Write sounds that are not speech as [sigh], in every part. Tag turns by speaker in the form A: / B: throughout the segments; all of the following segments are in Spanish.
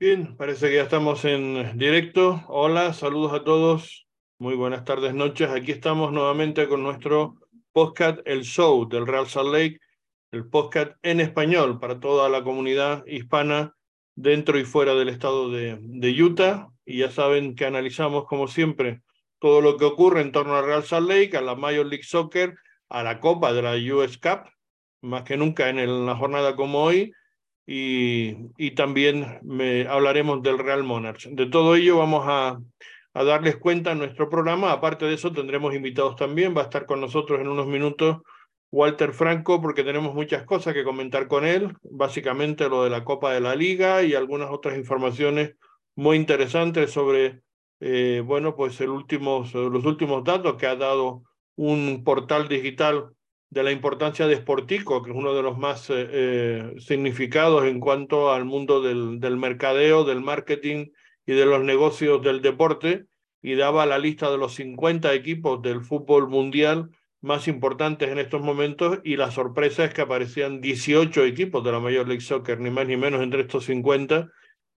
A: Bien, parece que ya estamos en directo. Hola, saludos a todos. Muy buenas tardes, noches. Aquí estamos nuevamente con nuestro podcast El Show del Real Salt Lake, el podcast en español para toda la comunidad hispana dentro y fuera del estado de, Utah. Y ya saben que analizamos, como siempre, todo lo que ocurre en torno al Real Salt Lake, a la Major League Soccer, a la Copa de la US Cup, más que nunca en una jornada como hoy y, y también me, hablaremos del Real Monarch. De todo ello vamos a, a darles cuenta en nuestro programa. Aparte de eso, tendremos invitados también. Va a estar con nosotros en unos minutos Walter Franco, porque tenemos muchas cosas que comentar con él. Básicamente lo de la Copa de la Liga y algunas otras informaciones muy interesantes sobre, eh, bueno, pues el último, los últimos datos que ha dado un portal digital de la importancia de Sportico, que es uno de los más eh, eh, significados en cuanto al mundo del, del, mercadeo, del marketing y de los negocios del deporte, y daba la lista de los 50 equipos del fútbol mundial más importantes en estos momentos, y la sorpresa es que aparecían 18 equipos de la Major League Soccer, ni más ni menos entre estos 50,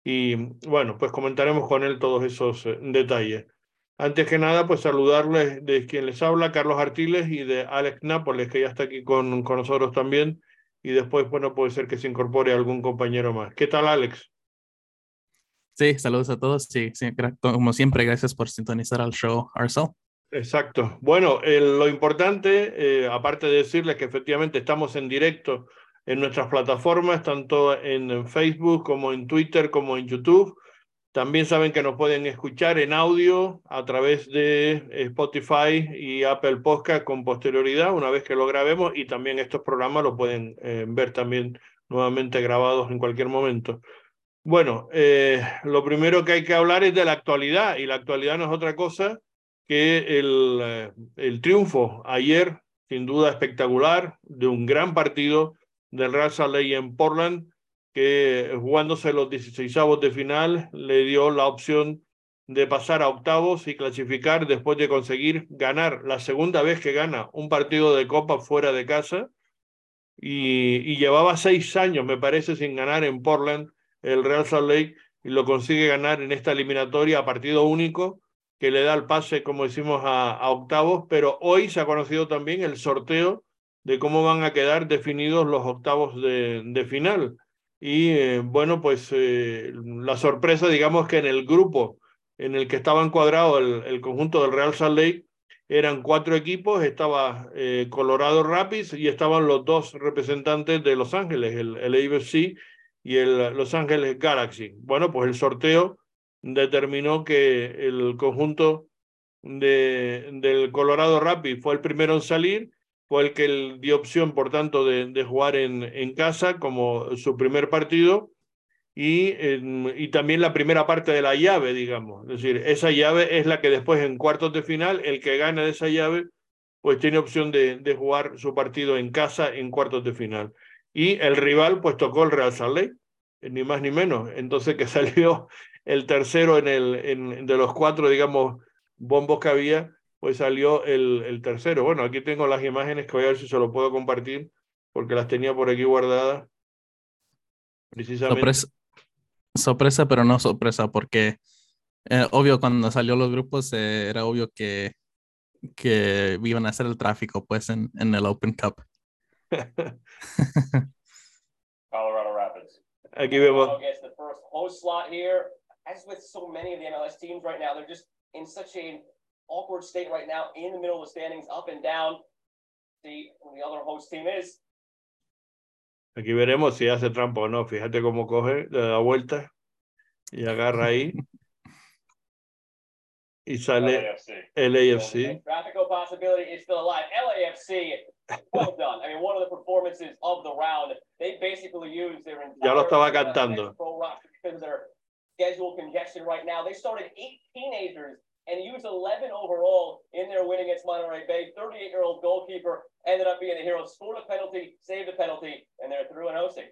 A: y bueno, pues comentaremos con él todos esos eh, detalles. Antes que nada, pues saludarles de quien les habla, Carlos Artiles, y de Alex Nápoles, que ya está aquí con, con nosotros también. Y después, bueno, puede ser que se incorpore algún compañero más. ¿Qué tal, Alex?
B: Sí, saludos a todos. Sí, sí como siempre, gracias por sintonizar al show, Arcel.
A: Exacto. Bueno, eh, lo importante, eh, aparte de decirles que efectivamente estamos en directo en nuestras plataformas, tanto en Facebook como en Twitter como en YouTube. También saben que nos pueden escuchar en audio a través de Spotify y Apple Podcast con posterioridad, una vez que lo grabemos, y también estos programas lo pueden eh, ver también nuevamente grabados en cualquier momento. Bueno, eh, lo primero que hay que hablar es de la actualidad, y la actualidad no es otra cosa que el, eh, el triunfo ayer, sin duda espectacular, de un gran partido del Real Lake en Portland, que jugándose los 16 de final le dio la opción de pasar a octavos y clasificar después de conseguir ganar la segunda vez que gana un partido de copa fuera de casa. Y, llevaba seis años me parece sin ganar en Portland el Real Salt Lake y lo consigue ganar en esta eliminatoria a partido único que le da el pase como decimos a, octavos. Pero hoy se ha conocido también el sorteo de cómo van a quedar definidos los octavos de final y eh, bueno, pues eh, la sorpresa, digamos que en el grupo en el que estaba encuadrado el, conjunto del Real Salt Lake, eran cuatro equipos, estaba eh, Colorado Rapids y estaban los dos representantes de Los Ángeles, el, el AFC y el Los Ángeles Galaxy. Bueno, pues el sorteo determinó que el conjunto de, del Colorado Rapids fue el primero en salir fue el que dio opción, por tanto, de, jugar en, casa como su primer partido y, también la primera parte de la llave, digamos. Es decir, esa llave es la que después en cuartos de final, el que gana de esa llave, pues tiene opción de, jugar su partido en casa en cuartos de final. Y el rival, pues tocó el Real Salt Lake, ni más ni menos. Entonces, que [laughs] salió el tercero en el, en, de los cuatro, digamos, bombos que había pues salió el, el, tercero. Bueno, aquí tengo las imágenes que voy a ver si se lo puedo compartir, porque las tenía por aquí guardadas.
B: Precisamente. Sorpresa, sorpresa pero no sorpresa, porque eh, obvio cuando salió los grupos eh, era obvio que, que iban a hacer el tráfico pues en, en el Open Cup. [laughs]
C: Colorado Rapids.
A: Aquí vemos.
C: Gets the first host slot here. As with so many of the MLS teams right now, they're just in such a awkward state right now in the middle of the standings, up and down. See who the other host team is.
A: Aquí veremos si hace trampa o no. Fíjate cómo coge, le da vuelta y agarra ahí. y sale el AFC.
C: Graphical possibility is still alive. LAFC, well done. I mean, one of the performances of the round. They basically used their entire
A: ya lo estaba cantando.
C: pro roster because of their schedule congestion right now. They started eight teenagers and used 11 overall in their win against Monterey Bay. 38 year old goalkeeper ended up being a hero, scored a penalty, saved a penalty, and they're through and hosting.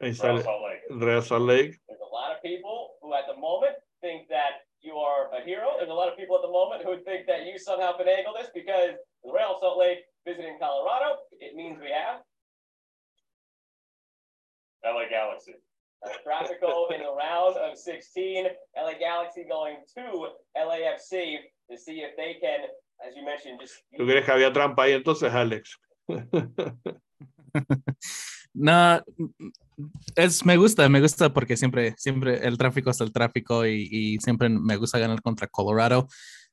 A: Real Salt Lake. Real Salt Lake.
C: There's a lot of people who, at the moment, think that you are a hero. There's a lot of people at the moment who think that you somehow finagled this because the Real Salt Lake visiting Colorado, it means we have Trafico in the round of 16. LA Galaxy going to LAFC to see if they can, as you mentioned, just.
A: ¿Tú crees que había trampa ahí entonces, Alex? [laughs]
B: no, es, me gusta, me gusta porque siempre, siempre el tráfico es el tráfico y, y siempre me gusta ganar contra Colorado.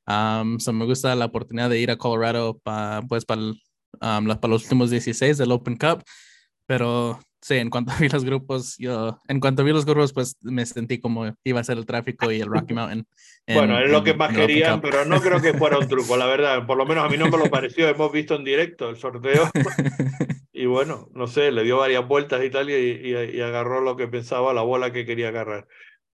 B: Um, so me gusta la oportunidad de ir a Colorado pa, pues para um, los últimos 16 del Open Cup, pero sí, en cuanto [laughs] vi los grupos, yo, en cuanto vi los grupos, pues me sentí como iba a ser el tráfico y el Rocky [laughs] Mountain.
A: bueno, es lo que más querían, pero no creo que fuera un truco, la verdad. Por lo menos a mí no me lo pareció. Hemos visto en directo el sorteo [laughs] y bueno, no sé, le dio varias vueltas y tal y, y agarró lo que pensaba, la bola que quería agarrar.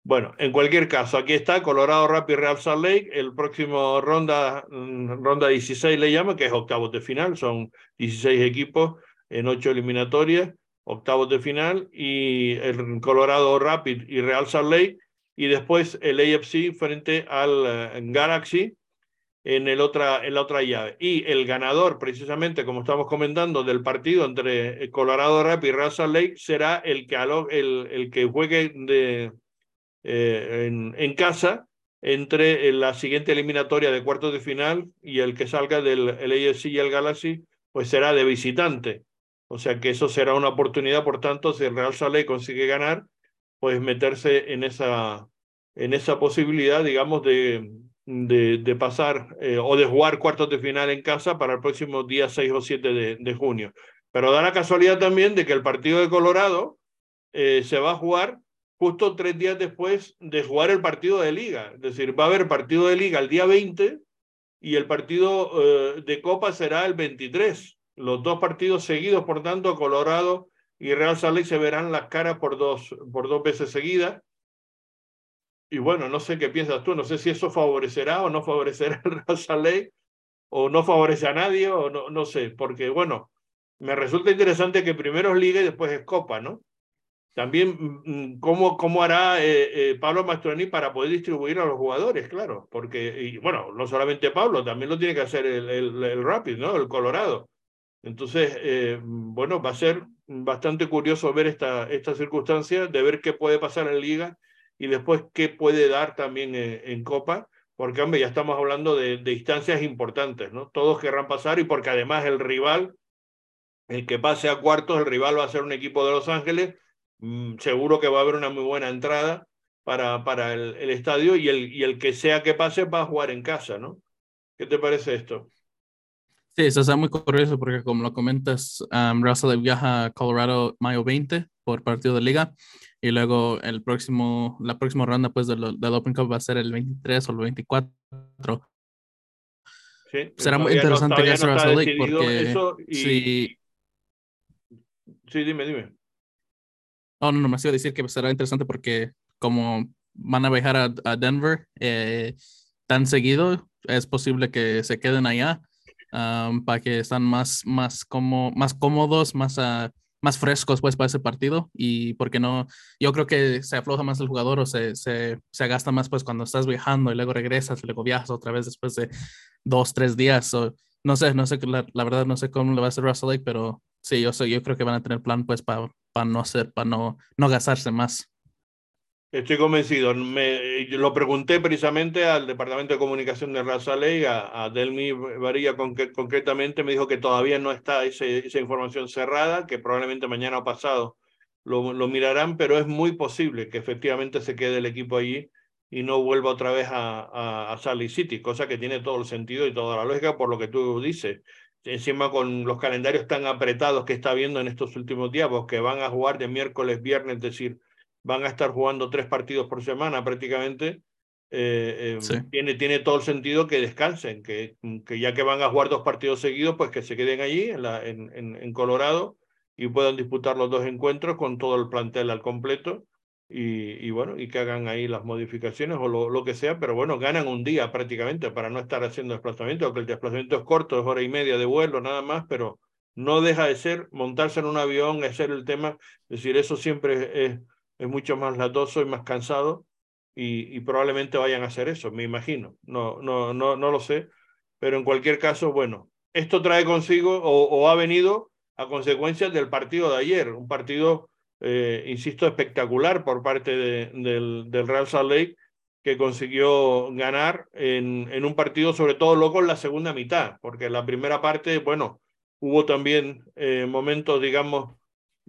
A: Bueno, en cualquier caso, aquí está Colorado Rapid Real Salt Lake. El próximo ronda, mm, ronda 16 le llama, que es octavos de final. Son 16 equipos en ocho eliminatorias, octavos de final. Y el Colorado Rapid y Real Salt Lake. Y después el AFC frente al eh, Galaxy en, el otra, en la otra llave. Y el ganador, precisamente, como estamos comentando, del partido entre Colorado Rapid y Real Salt Lake será el que, el, el que juegue de eh, en, casa entre la siguiente eliminatoria de cuartos de final y el que salga del el AFC y el Galaxy, pues será de visitante. O sea que eso será una oportunidad, por tanto, si el Real Sale consigue ganar, pues meterse en esa, en esa posibilidad, digamos, de, de, pasar eh, o de jugar cuartos de final en casa para el próximo día 6 o 7 de, de junio. Pero da la casualidad también de que el partido de Colorado eh, se va a jugar justo tres días después de jugar el partido de liga. Es decir, va a haber partido de liga el día 20 y el partido eh, de Copa será el 23. Los dos partidos seguidos, por tanto, Colorado y Real Salt se verán las caras por dos, por dos veces seguidas. Y bueno, no sé qué piensas tú, no sé si eso favorecerá o no favorecerá al Real Salt o no favorece a nadie o no, no sé, porque bueno, me resulta interesante que primero es Liga y después es Copa, ¿no? También, mm, mm, ¿cómo, cómo hará eh, eh, Pablo Mastroeni para poder distribuir a los jugadores? Claro, porque, y, bueno, no solamente Pablo, también lo tiene que hacer el, el, el Rapid, ¿no? El Colorado. Entonces, eh, bueno, va a ser bastante curioso ver esta, esta circunstancia, de ver qué puede pasar en Liga y después qué puede dar también en, Copa, porque, hombre, ya estamos hablando de, de distancias importantes, ¿no? Todos querrán pasar y porque además el rival, el que pase a cuartos, el rival va a ser un equipo de Los Ángeles Mm, seguro que va a haber una muy buena entrada para, para el, el, estadio y el, y el que sea que pase va a jugar en casa, ¿no? ¿Qué te parece esto?
B: Sí, eso está muy curioso porque como lo comentas, um, Russell viaja a Colorado mayo 20 por partido de liga y luego el próximo, la próxima ronda pues del, del Open Cup va a ser el 23 o el 24. Sí, Será muy interesante
A: no, no Russell Lake porque y... sí. Sí, dime, dime.
B: Oh, no, no, me iba a decir que será interesante porque como van a viajar a, Denver eh, tan seguido, es posible que se queden allá um, para que están más, más, como, más cómodos, más, uh, más frescos pues para ese partido y porque no, yo creo que se afloja más el jugador o se, se, se gasta más pues cuando estás viajando y luego regresas y luego viajas otra vez después de dos, tres días. no sé, no sé, la, la, verdad no sé cómo le va a hacer Russell Lake, pero sí, yo, sé, yo creo que van a tener plan pues para para no ser, para no, no gastarse más.
A: Estoy convencido. Me, lo pregunté precisamente al Departamento de Comunicación de Raza Ley, a, a Delmi Varilla concretamente, me dijo que todavía no está ese, esa información cerrada, que probablemente mañana o pasado lo, lo, mirarán, pero es muy posible que efectivamente se quede el equipo allí y no vuelva otra vez a, a, a Sally City, cosa que tiene todo el sentido y toda la lógica por lo que tú dices encima con los calendarios tan apretados que está viendo en estos últimos días, porque van a jugar de miércoles, viernes, es decir, van a estar jugando tres partidos por semana prácticamente, eh, eh, tiene, tiene todo el sentido que descansen, que, que ya que van a jugar dos partidos seguidos, pues que se queden allí en, la, en, en, en Colorado y puedan disputar los dos encuentros con todo el plantel al completo y, y, bueno, y que hagan ahí las modificaciones o lo, lo, que sea, pero bueno, ganan un día prácticamente para no estar haciendo desplazamiento, aunque el desplazamiento es corto, es hora y media de vuelo nada más, pero no deja de ser montarse en un avión, hacer el tema, es decir, eso siempre es, es mucho más latoso y más cansado y, probablemente vayan a hacer eso, me imagino, no, no, no, no lo sé, pero en cualquier caso, bueno, esto trae consigo o, ha venido a consecuencia del partido de ayer, un partido eh, insisto, espectacular por parte del, del, Real Salt Lake, que consiguió ganar en, en un partido, sobre todo loco en la segunda mitad, porque en la primera parte, bueno, hubo también eh, momentos, digamos,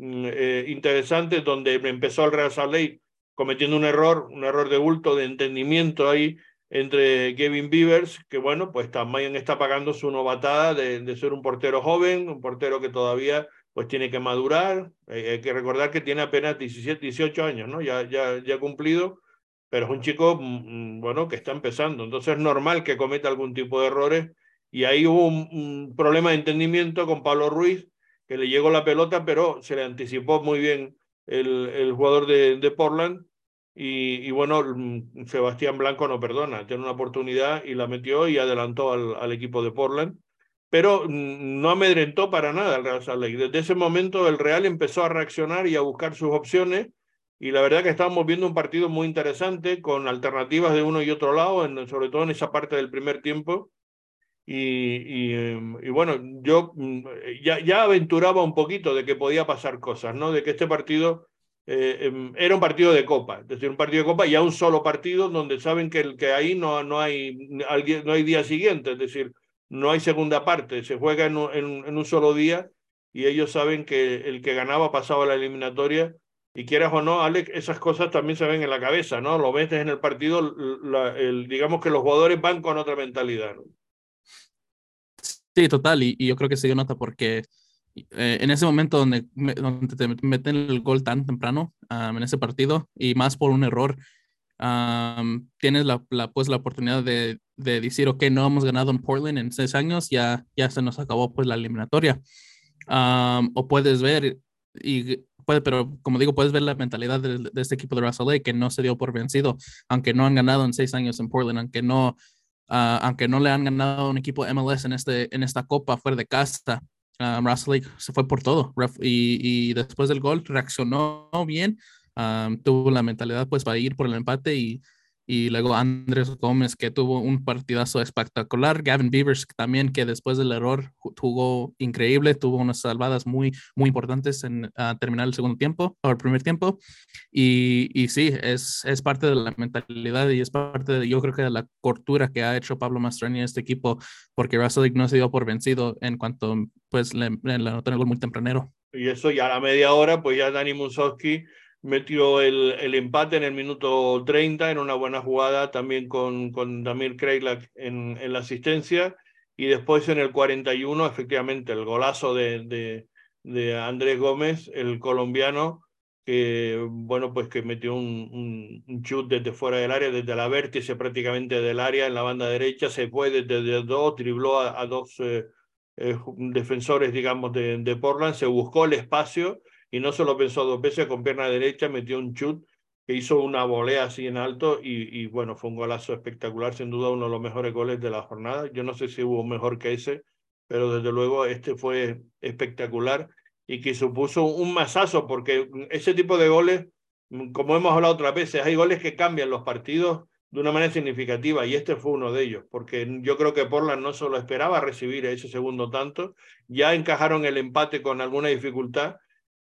A: eh, interesantes donde empezó el Real Salt Lake cometiendo un error, un error de bulto, de entendimiento ahí entre Kevin Beavers, que bueno, pues también está pagando su novatada de, de ser un portero joven, un portero que todavía pues tiene que madurar. hay que recordar que tiene apenas 17, 18 años, ¿no? Ya, ya, ya cumplido, pero es un chico, mm, mm, bueno, que está empezando. Entonces es normal que cometa algún tipo de errores. Y ahí hubo un, problema de entendimiento con Pablo Ruiz, que le llegó la pelota, pero se le anticipó muy bien el, el jugador de, de Portland. Y, y, bueno, mm, Sebastián Blanco no perdona, tiene una oportunidad y la metió y adelantó al, al equipo de Portland pero no amedrentó para nada el Real Salt. Desde ese momento el Real empezó a reaccionar y a buscar sus opciones y la verdad que estábamos viendo un partido muy interesante con alternativas de uno y otro lado, sobre todo en esa parte del primer tiempo. Y, y, em, bueno, yo mm, ya, aventuraba un poquito de que podía pasar cosas, ¿no? De que este partido eh, em, era un partido de copa, es decir, un partido de copa y a un solo partido donde saben que, que ahí no, no, hay, no hay día siguiente, es decir, no hay segunda parte, se juega en un, solo día y ellos saben que el que ganaba pasaba la eliminatoria y quieras o no, Alex, esas cosas también se ven en la cabeza, ¿no? Lo ves en el partido, el, digamos que los jugadores van con otra mentalidad, ¿no?
B: Sí, total, y, yo creo que se dio nota porque eh, en ese momento donde, donde te meten el gol tan temprano en ese partido y más por un error, tienes la, la, pues, la oportunidad de, de, decir, ok, no hemos ganado en Portland en seis años, ya, ya se nos acabó pues la eliminatoria. o puedes ver, y puede, pero como digo, puedes ver la mentalidad de, este equipo de Russell Lake que no se dio por vencido, aunque no han ganado en seis años en Portland, aunque no, ah, aunque no le han ganado un equipo MLS en, este, en esta copa fuera de casa. Russell Lake se fue por todo y, y después del gol reaccionó bien, tuvo la mentalidad pues para ir por el empate y, y luego Andrés Gómez que tuvo un partidazo espectacular, Gavin Beavers también que después del error jugó increíble, tuvo unas salvadas muy muy importantes en terminar el segundo tiempo o el primer tiempo y, y sí, es, es parte de la mentalidad y es parte de, yo creo que de la cortura que ha hecho Pablo Mastrani a este equipo porque Russell no se dio por vencido en cuanto pues le, le anotó el gol muy tempranero.
A: Y eso ya a la media hora pues ya Dani Musowski metió el, el, empate en el minuto 30 en una buena jugada también con, con Damir Kreilak en, en, la asistencia. Y después en el 41 efectivamente el golazo de, de, de Andrés Gómez, el colombiano, que bueno pues que metió un, un, chut desde fuera del área, desde la vértice prácticamente del área en la banda derecha, se fue desde, dos, dribló a, a dos eh, eh, defensores digamos de, de Portland, se buscó el espacio y no solo pensó dos veces, con pierna derecha metió un chut que hizo una volea así en alto y, y, bueno, fue un golazo espectacular, sin duda uno de los mejores goles de la jornada. Yo no sé si hubo mejor que ese, pero desde luego este fue espectacular y que supuso un masazo porque ese tipo de goles, como hemos hablado otras veces, hay goles que cambian los partidos de una manera significativa y este fue uno de ellos, porque yo creo que Portland no solo esperaba recibir ese segundo tanto, ya encajaron el empate con alguna dificultad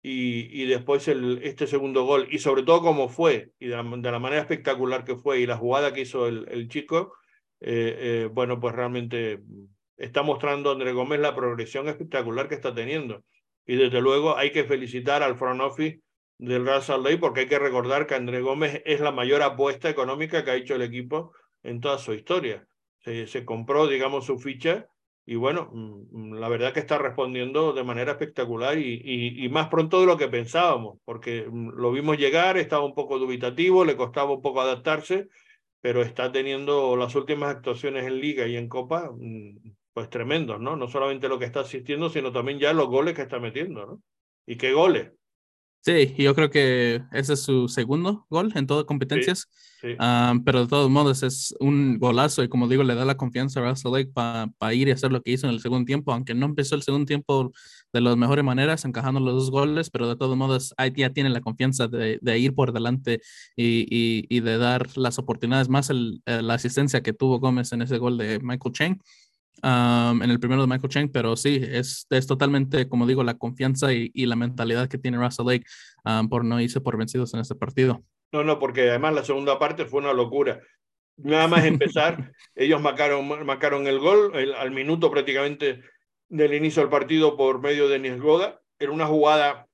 A: y, después este segundo gol, y sobre todo cómo fue, y de la, manera espectacular que fue, y la jugada que hizo el, chico, eh, eh, bueno, pues realmente está mostrando André Gómez la progresión espectacular que está teniendo. Y desde luego hay que felicitar al front office del Real Salt Lake porque hay que recordar que André Gómez es la mayor apuesta económica que ha hecho el equipo en toda su historia. Se compró, digamos, su ficha y bueno, mm, la verdad que está respondiendo de manera espectacular y, y, más pronto de lo que pensábamos, porque mm, lo vimos llegar, estaba un poco dubitativo, le costaba un poco adaptarse, pero está teniendo las últimas actuaciones en liga y en copa, mm, pues tremendos, ¿no? No solamente lo que está asistiendo, sino también ya los goles que está metiendo, ¿no? Y qué goles.
B: Sí, yo creo que ese es su segundo gol en todas competencias, sí, sí. Um, pero de todos modos es un golazo y como digo, le da la confianza a Russell Lake para pa ir y hacer lo que hizo en el segundo tiempo, aunque no empezó el segundo tiempo de las mejores maneras, encajando los dos goles, pero de todos modos ya tiene la confianza de, de ir por delante y, y, y, de dar las oportunidades, más el, la asistencia que tuvo Gómez en ese gol de Michael Chang en el primero de Michael Chang, pero sí, es, es totalmente, como digo, la confianza y, la mentalidad que tiene Russell Lake por no irse por vencidos en este partido.
A: No, no, porque además la segunda parte fue una locura. Nada más empezar, [laughs] ellos marcaron, marcaron el gol al minuto prácticamente del inicio del partido por medio de Niesgoda. Era una jugada,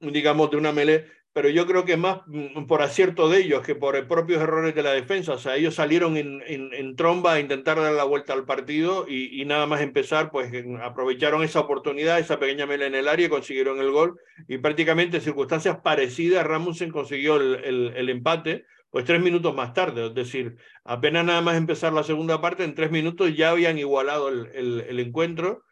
A: digamos, de una melee pero yo creo que más mm, por acierto de ellos que por propios errores de la defensa. O sea, ellos salieron en, en, tromba a intentar dar la vuelta al partido y, nada más empezar, pues aprovecharon esa oportunidad, esa pequeña mela en el área y consiguieron el gol. Y prácticamente en circunstancias parecidas, Ramusen consiguió el, el, empate, pues tres minutos más tarde. Es decir, apenas nada más empezar la segunda parte, en tres minutos ya habían igualado el, el encuentro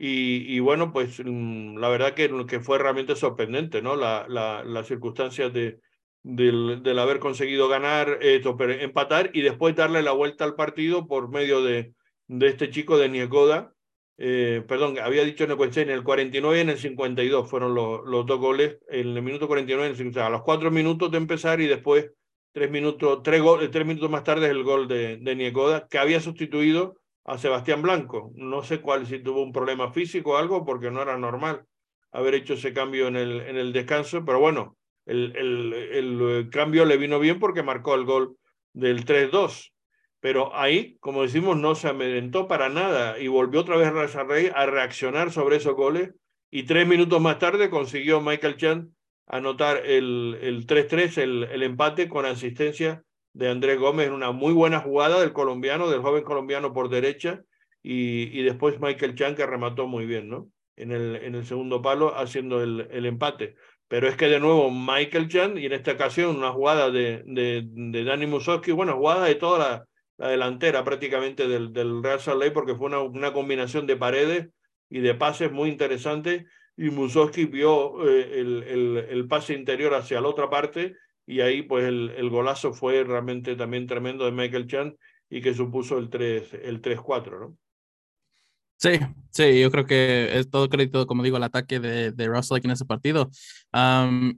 A: y, bueno, pues mm, la verdad que, que fue realmente sorprendente, ¿no? La, la, las circunstancias de, del, del, haber conseguido ganar, esto, empatar y después darle la vuelta al partido por medio de, de este chico de Niegoda. Eh, perdón, había dicho en el, en el 49 y en el 52 fueron los, los dos goles, en el minuto 49 y en el a los cuatro minutos de empezar y después tres minutos, tres, tres minutos más tarde el gol de, de Niegoda, que había sustituido a Sebastián Blanco. No sé cuál, si tuvo un problema físico o algo, porque no era normal haber hecho ese cambio en el, en el descanso, pero bueno, el, el, el cambio le vino bien porque marcó el gol del 3-2. Pero ahí, como decimos, no se amedrentó para nada y volvió otra vez a Rey a reaccionar sobre esos goles. Y tres minutos más tarde consiguió Michael Chan anotar el 3-3, el, el, empate con asistencia de Andrés Gómez, una muy buena jugada del colombiano, del joven colombiano por derecha, y, y después Michael Chan que remató muy bien, ¿no? En el, en el segundo palo haciendo el, el empate. Pero es que de nuevo Michael Chan, y en esta ocasión una jugada de, de, de Dani Musowski, bueno, jugada de toda la, la delantera prácticamente del, del Real Salt porque fue una, una combinación de paredes y de pases muy interesante, y Musowski vio eh, el, el, el pase interior hacia la otra parte y ahí pues el, el, golazo fue realmente también tremendo de Michael Chan y que supuso el 3 el 3-4, ¿no?
B: Sí, sí, yo creo que es todo crédito, como digo, al ataque de, de Russell en ese partido.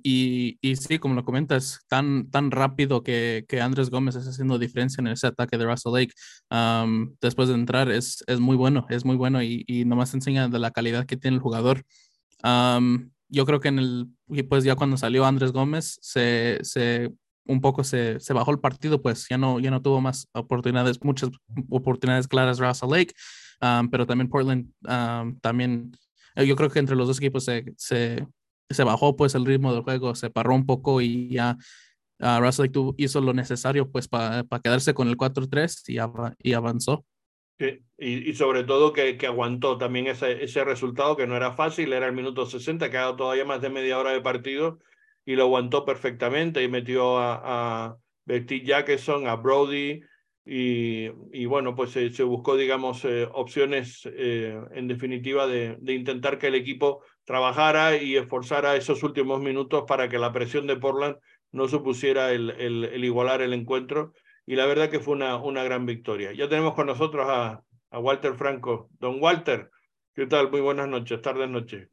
B: y, y, sí, como lo comentas, tan, tan rápido que, que Andrés Gómez está haciendo diferencia en ese ataque de Russell Lake. después de entrar, es, es muy bueno, es muy bueno y, y nomás enseña de la calidad que tiene el jugador yo creo que en el, pues ya cuando salió Andrés Gómez, se, se un poco se, se, bajó el partido, pues ya no, ya no tuvo más oportunidades, muchas oportunidades claras Russell Lake, pero también Portland, también, eh, yo creo que entre los dos equipos se, se, se, bajó pues el ritmo del juego, se paró un poco y ya uh, Russell Lake hizo lo necesario pues para quedarse con el 4-3 y, y avanzó.
A: Y, sobre todo que, aguantó también ese, ese, resultado que no era fácil, era el minuto 60, que todavía más de media hora de partido y lo aguantó perfectamente y metió a, a Jackson, a Brody y, bueno, pues se, se buscó, digamos, eh, opciones eh, en definitiva de, intentar que el equipo trabajara y esforzara esos últimos minutos para que la presión de Portland no supusiera el, el igualar el encuentro y la verdad que fue una, una gran victoria. Ya tenemos con nosotros a, a Walter Franco. Don Walter, ¿qué tal? Muy buenas noches, tardes, noche.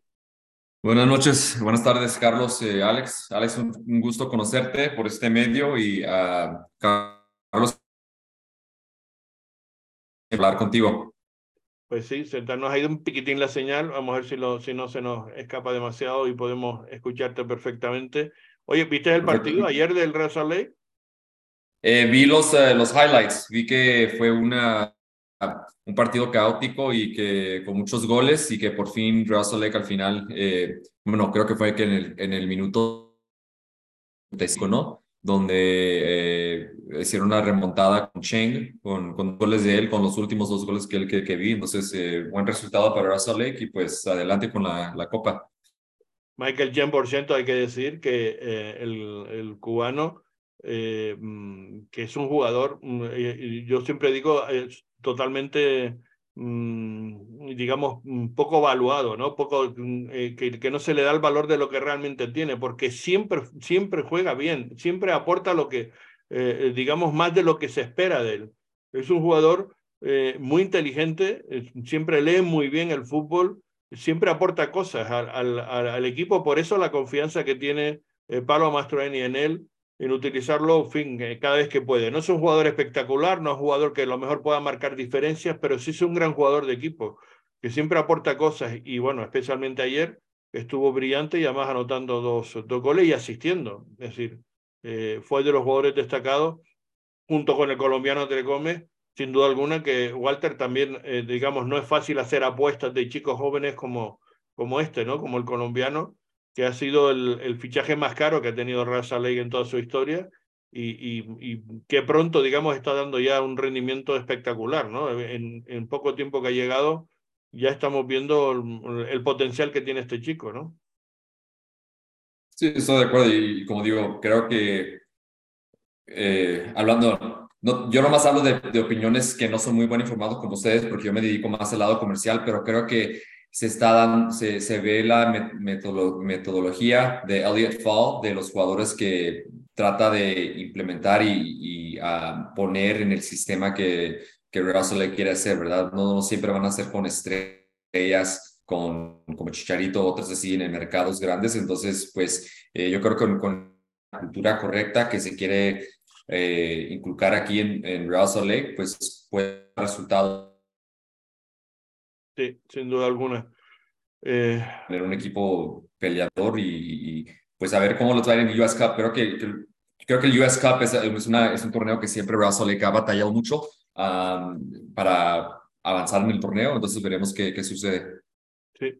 D: Buenas noches, buenas tardes, Carlos, eh, Alex. Alex, un, gusto conocerte por este medio y a Carlos, hablar contigo.
A: Pues sí, se nos ha ido un piquitín la señal. Vamos a ver si, lo, si no se nos escapa demasiado y podemos escucharte perfectamente. Oye, ¿viste el partido ayer del Real Salt
D: eh, vi los, eh, los highlights, vi que fue una, un partido caótico y que con muchos goles y que por fin Russell Lake al final, eh, bueno, creo que fue que en el, en el minuto ¿no? Donde hicieron una remontada con Cheng, con, con goles de él, con los últimos dos goles que, él, que, que vi. Entonces, buen resultado para Russell Lake y pues adelante con la, la copa.
A: Michael Chen, por ciento, hay que decir que el, el cubano eh, mm, que es un jugador, mm, eh, yo siempre digo, es totalmente, mm, digamos, poco evaluado, ¿no? Poco, eh, que, no se le da el valor de lo que realmente tiene, porque siempre, siempre juega bien, siempre aporta lo que, digamos, más de lo que se espera de él. Es un jugador muy inteligente, siempre lee muy bien el fútbol, siempre aporta cosas al, al equipo, por eso la confianza que tiene Pablo Mastroeni en él en utilizarlo, fin, eh, cada vez que puede. No es un jugador espectacular, no es un jugador que a lo mejor pueda marcar diferencias, pero sí es un gran jugador de equipo, que siempre aporta cosas y bueno, especialmente ayer estuvo brillante y además anotando dos, dos goles y asistiendo. Es decir, eh, fue de los jugadores destacados junto con el colombiano Gómez, sin duda alguna que Walter también, eh, digamos, no es fácil hacer apuestas de chicos jóvenes como, como este, ¿no? Como el colombiano, que ha sido el, el fichaje más caro que ha tenido Raza Ley en toda su historia y, y, que pronto, digamos, está dando ya un rendimiento espectacular, ¿no? En, en poco tiempo que ha llegado, ya estamos viendo el, potencial que tiene este chico, ¿no?
D: Sí, estoy de acuerdo y como digo, creo que eh, hablando, no, yo nomás hablo de, de, opiniones que no son muy buen informados como ustedes porque yo me dedico más al lado comercial, pero creo que se, está se, se ve la metodología de Elliot Fall, de los jugadores que trata de implementar y, y poner en el sistema que, que Russell le quiere hacer, ¿verdad? No, siempre van a ser con estrellas, con, como Chicharito, otras así en mercados grandes. Entonces, pues eh, yo creo que con, la cultura correcta que se quiere eh, inculcar aquí en, en Russell Lake, pues puede resultado.
A: Sí, sin duda alguna. Eh...
D: Tener un equipo peleador y, pues a ver cómo lo traen en el US Cup. Creo que, creo que el US Cup es, es, una, es un torneo que siempre Russell Lake ha batallado mucho para avanzar en el torneo, entonces veremos qué, qué sucede.
A: Sí,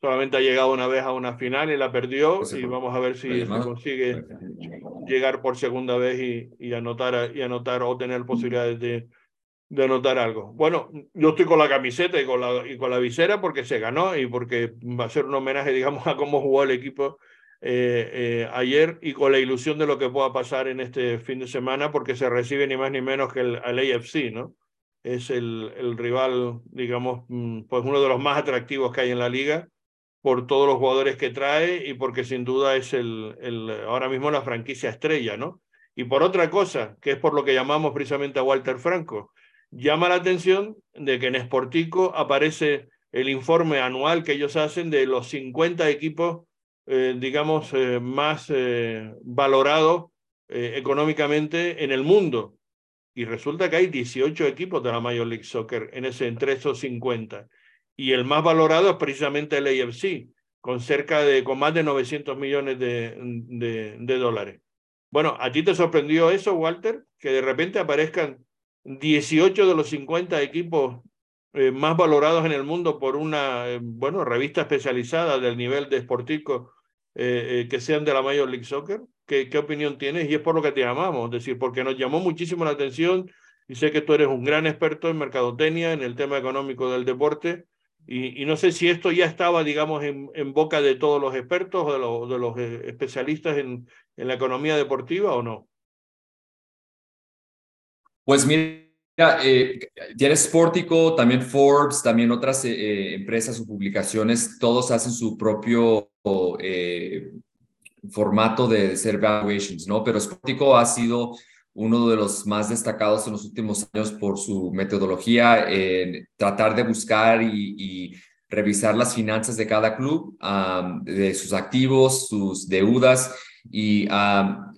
A: solamente ha llegado una vez a una final y la perdió pues y vamos a ver si, consigue llegar por segunda vez y, y, anotar, y anotar o tener posibilidades de, de anotar algo. Bueno, yo estoy con la camiseta y con la, y con la visera porque se ganó y porque va a ser un homenaje, digamos, [laughs] a cómo jugó el equipo eh, eh, ayer y con la ilusión de lo que pueda pasar en este fin de semana porque se recibe ni más ni menos que el, al AFC, ¿no? Es el, el rival, digamos, mm, pues uno de los más atractivos que hay en la liga por todos los jugadores que trae y porque sin duda es el, el, ahora mismo la franquicia estrella, ¿no? Y por otra cosa, que es por lo que llamamos precisamente a Walter Franco, llama la atención de que en Sportico aparece el informe anual que ellos hacen de los 50 equipos eh, digamos, eh, más eh, valorado económicamente en el mundo. Y resulta que hay 18 equipos de la Major League Soccer en ese, entre esos 50. Y el más valorado es precisamente el AFC, con cerca de, con más de 900 millones de, de, de dólares. Bueno, ¿a ti te sorprendió eso, Walter? Que de repente aparezcan 18 de los 50 equipos eh, más valorados en el mundo por una eh, bueno, revista especializada del nivel de esportico eh, que sean de la Major League Soccer? ¿Qué, ¿Qué opinión tienes? Y es por lo que te llamamos, es decir, porque nos llamó muchísimo la atención y sé que tú eres un gran experto en mercadotecnia, en el tema económico del deporte, y, no sé si esto ya estaba, digamos, en, boca de todos los expertos o de, los, de los especialistas en, en la economía deportiva o no.
D: Pues mira, eh, tienes Sportico, también Forbes, también otras eh, eh, empresas o publicaciones, todos hacen su propio eh, formato de ser valuations, ¿no? Pero Sportico ha sido uno de los más destacados en los últimos años por su metodología en tratar de buscar y, revisar las finanzas de cada club, de sus activos, sus deudas y um,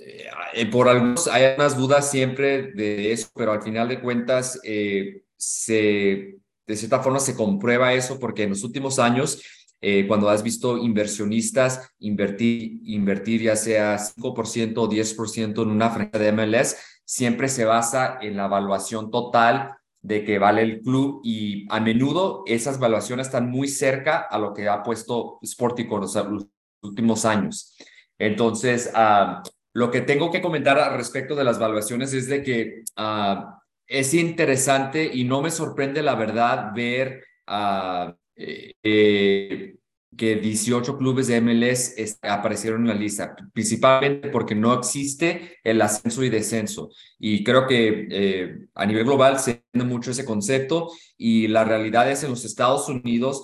D: eh, por algunos hay unas dudas siempre de eso, pero al final de cuentas eh, se, de cierta forma se comprueba eso porque en los últimos años, eh, cuando has visto inversionistas invertir, invertir ya sea 5% o 10% en una franquicia de MLS, siempre se basa en la evaluación total de que vale el club y a menudo esas evaluaciones están muy cerca a lo que ha puesto Sportico los, los últimos años. Entonces, uh, lo que tengo que comentar al respecto de las valuaciones es de que uh, es interesante y no me sorprende la verdad ver uh, eh, que 18 clubes de MLS aparecieron en la lista, principalmente porque no existe el ascenso y descenso. Y creo que eh, a nivel global se entiende mucho ese concepto y la realidad es en los Estados Unidos,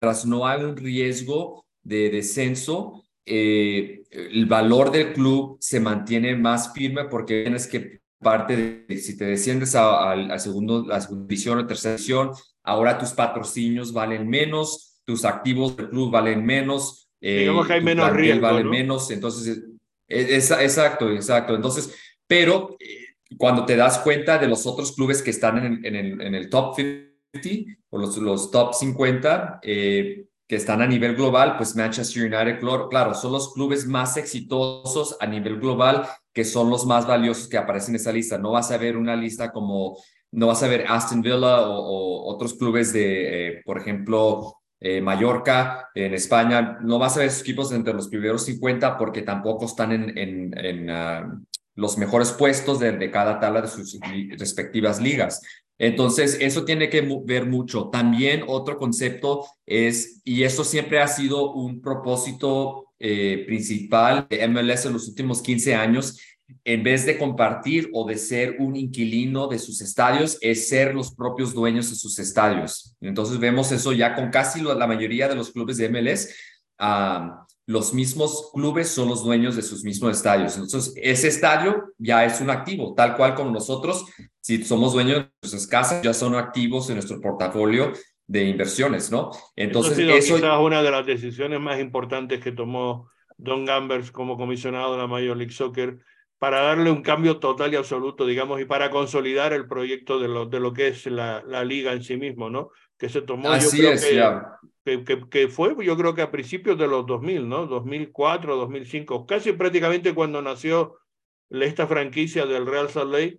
D: tras no hay un riesgo de descenso, eh, el valor del club se mantiene más firme porque tienes que parte de si te desciendes a, a, segundo, la segunda división o tercera división, ahora tus patrocinios valen menos, tus activos del club valen menos,
A: eh, digamos que hay menos riesgo,
D: vale
A: ¿no?
D: menos, entonces E, exacto, exacto. Entonces, pero eh, cuando te das cuenta de los otros clubes que están en, en, el, en el, top 50 o los, los top 50, eh, que están a nivel global, pues Manchester United, claro, son los clubes más exitosos a nivel global, que son los más valiosos que aparecen en esa lista. No vas a ver una lista como, no vas a ver Aston Villa o, otros clubes de, eh, por ejemplo, eh, Mallorca en España. No vas a ver esos equipos entre los primeros 50 porque tampoco están en, ah, los mejores puestos de cada tabla de sus respectivas ligas. Entonces, eso tiene que ver mucho. También otro concepto es, y eso siempre ha sido un propósito eh, principal de MLS en los últimos 15 años, en vez de compartir o de ser un inquilino de sus estadios, es ser los propios dueños de sus estadios. Entonces vemos eso ya con casi la mayoría de los clubes de MLS los mismos clubes son los dueños de sus mismos estadios. Entonces, ese estadio ya es un activo, tal cual como nosotros, si somos dueños de nuestras casas, ya son activos en nuestro portafolio de inversiones, ¿no?
A: Entonces, eso, es una de las decisiones más importantes que tomó Don Gambers como comisionado de la Major League Soccer para darle un cambio total y absoluto, digamos, y para consolidar el proyecto de lo, de lo que es la, la liga en sí mismo, ¿no? Que se tomó,
D: Así es, ya
A: que, fue yo creo que a principios de los 2000, ¿no? 2004, 2005, casi prácticamente cuando nació esta franquicia del Real Salt Lake,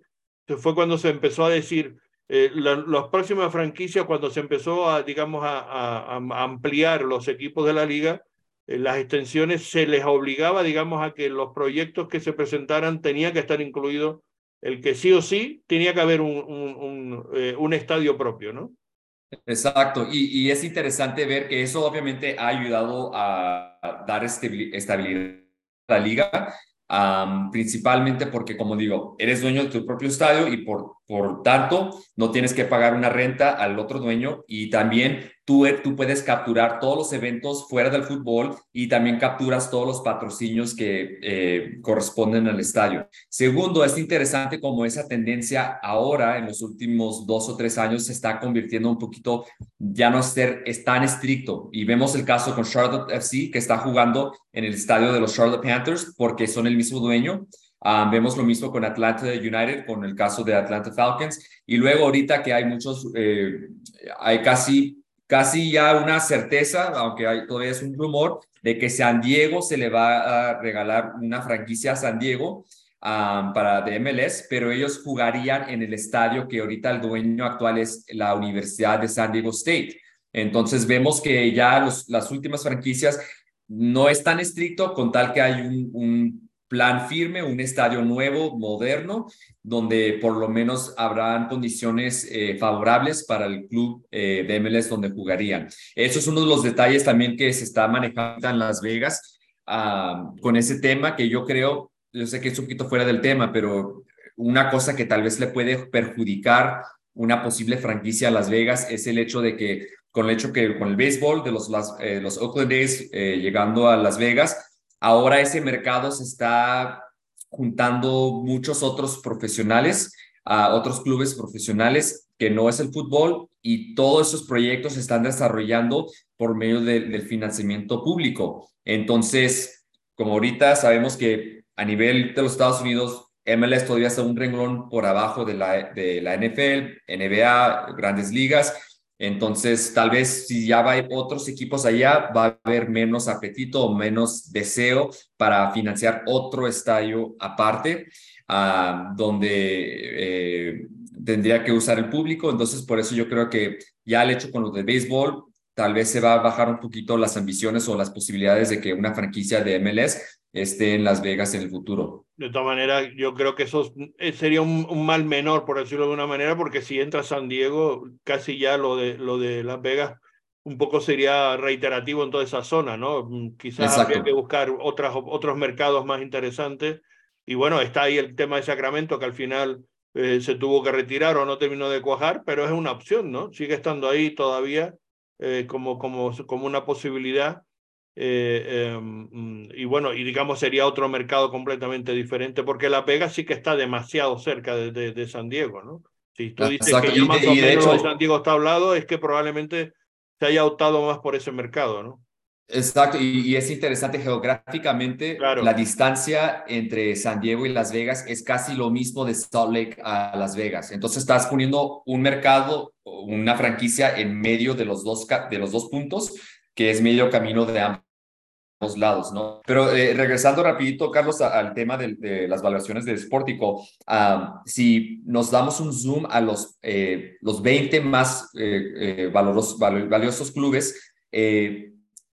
A: fue cuando se empezó a decir, eh, las próximas franquicias, cuando se empezó a, digamos, a, ampliar los equipos de la liga, eh, las extensiones se les obligaba, digamos, a que los proyectos que se presentaran tenía que estar incluido el que sí o sí tenía que haber un, un, un, eh, un estadio propio, ¿no?
D: Exacto, y, y, es interesante ver que eso obviamente ha ayudado a dar estabilidad a la liga principalmente porque, como digo, eres dueño de tu propio estadio y por, por tanto no tienes que pagar una renta al otro dueño y también tú, tú puedes capturar todos los eventos fuera del fútbol y también capturas todos los patrocinios que eh, corresponden al estadio. Segundo, es interesante como esa tendencia ahora, en los últimos dos o tres años, se está convirtiendo un poquito, ya no ser es tan estricto. Y vemos el caso con Charlotte FC, que está jugando en el estadio de los Charlotte Panthers porque son el mismo dueño. Ah, vemos lo mismo con Atlanta United, con el caso de Atlanta Falcons. Y luego ahorita que hay muchos, eh, hay casi, casi ya una certeza, aunque hay, todavía es un rumor, de que San Diego se le va a regalar una franquicia a San Diego para de MLS, pero ellos jugarían en el estadio que ahorita el dueño actual es la Universidad de San Diego State. Entonces vemos que ya las últimas franquicias no es tan estricto con tal que hay un, plan firme, un estadio nuevo, moderno, donde por lo menos habrán condiciones eh, favorables para el club eh, de MLS donde jugarían. Eso es uno de los detalles también que se está manejando en Las Vegas ah, con ese tema que yo creo, yo sé que es un poquito fuera del tema, pero una cosa que tal vez le puede perjudicar una posible franquicia a Las Vegas es el hecho de que con el hecho que con el béisbol de los, eh, los Oakland A's llegando a Las Vegas, ahora ese mercado se está juntando muchos otros profesionales, otros clubes profesionales que no es el fútbol y todos esos proyectos se están desarrollando por medio del financiamiento público. Entonces, como ahorita sabemos que a nivel de los Estados Unidos, MLS todavía está un renglón por abajo de la, de la NFL, NBA, grandes ligas, entonces, tal vez si ya va a otros equipos allá, va a haber menos apetito o menos deseo para financiar otro estadio aparte, ah, donde eh, tendría que usar el público. Entonces, por eso yo creo que ya el hecho con lo de béisbol, tal vez se va a bajar un poquito las ambiciones o las posibilidades de que una franquicia de MLS esté en Las Vegas en el futuro.
A: De todas maneras, yo creo que eso eh, sería un, mal menor, por decirlo de una manera, porque si entra San Diego, casi ya lo de, lo de Las Vegas un poco sería reiterativo en toda esa zona, ¿no? Mm, quizás habría que buscar otras, otros mercados más interesantes. Y bueno, está ahí el tema de Sacramento, que al final eh, se tuvo que retirar o no terminó de cuajar, pero es una opción, ¿no? Sigue estando ahí todavía eh, como, como, como una posibilidad. Eh, em, mm, y bueno, y digamos sería otro mercado completamente diferente, porque La Vega sí que está demasiado cerca de, de, San Diego, ¿no? Si tú dices que ya más o menos de San Diego está hablado, es que probablemente se haya optado más por ese mercado, ¿no?
D: Exacto, y, es interesante geográficamente, la distancia entre San Diego y Las Vegas es casi lo mismo de Salt Lake a Las Vegas. Entonces estás poniendo un mercado, una franquicia en medio de los dos, de los dos puntos, que es medio camino de ambos lados, ¿no? Pero eh, regresando rapidito, Carlos, al tema de, las valoraciones de Sportico, si nos damos un zoom a los, eh, los 20 más eh, valiosos clubes,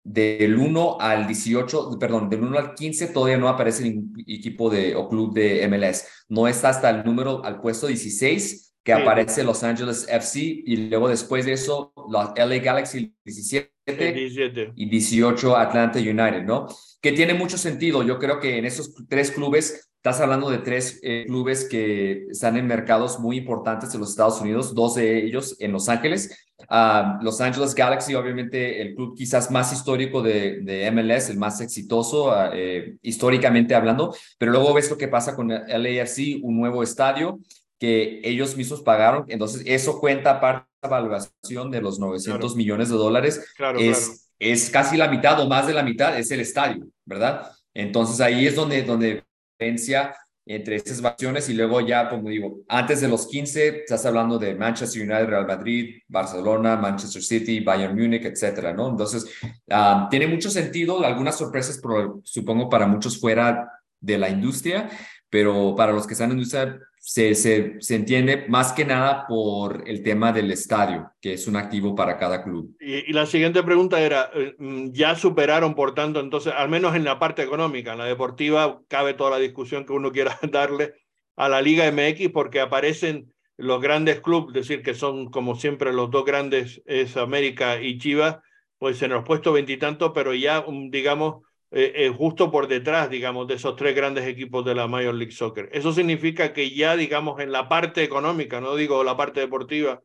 D: del 1 al 18, perdón, del 1 al 15 todavía no aparece ningún equipo de, o club de MLS. No está hasta el número, al puesto 16, que aparece Los Angeles FC, y luego después de eso, los LA Galaxy 17, 17, y 18 Atlanta United, ¿no? Que tiene mucho sentido. Yo creo que en esos tres clubes, estás hablando de tres eh, clubes que están en mercados muy importantes en los Estados Unidos, dos de ellos en Los Ángeles los Angeles Galaxy, obviamente el club quizás más histórico de, de MLS, el más exitoso ah, eh, históricamente hablando, pero luego ves lo que pasa con el LAFC, un nuevo estadio que ellos mismos pagaron, entonces eso cuenta parte de la valoración de los 900 millones de dólares, es, es casi la mitad o más de la mitad, es el estadio, ¿verdad? Entonces ahí es donde, donde diferencia entre estas vacaciones y luego ya, como digo, antes de los 15, estás hablando de Manchester United, Real Madrid, Barcelona, Manchester City, Bayern Múnich, etcétera, ¿no? Entonces, ah, tiene mucho sentido, algunas sorpresas, pero supongo para muchos fuera de la industria, pero para los que están en industria, se, se, se, entiende más que nada por el tema del estadio, que es un activo para cada club.
A: Y, la siguiente pregunta era, eh, mm, ¿ya superaron, por tanto, entonces, al menos en la parte económica, en la deportiva, cabe toda la discusión que uno quiera [laughs] darle a la Liga MX porque aparecen los grandes clubes, es decir, que son como siempre los dos grandes, es América y Chivas, pues en los puestos veintitantos, pero ya, mm, digamos, eh, eh, justo por detrás, digamos, de esos tres grandes equipos de la Major League Soccer. Eso significa que ya, digamos, en la parte económica, no digo la parte deportiva,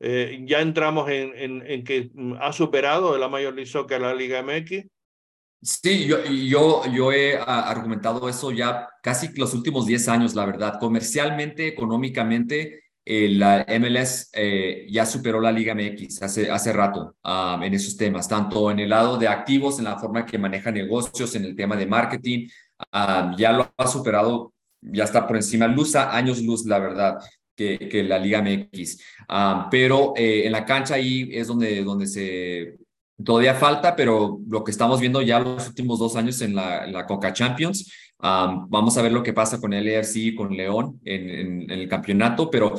A: eh, ya entramos en, en, en, que ha superado la Major League Soccer la Liga MX.
D: Sí, yo, yo, yo he argumentado eso ya casi los últimos 10 años, la verdad. Comercialmente, económicamente, eh, la MLS eh, ya superó la Liga MX hace, hace rato um, en esos temas, tanto en el lado de activos, en la forma que maneja negocios, en el tema de marketing, um, ya lo ha superado, ya está por encima, luz a años luz, la verdad, que, la Liga MX. Um, pero eh, en la cancha ahí es donde, donde se... Todavía falta, pero lo que estamos viendo ya los últimos dos años en la, la Coca Champions, vamos a ver lo que pasa con el y con León en, el campeonato, pero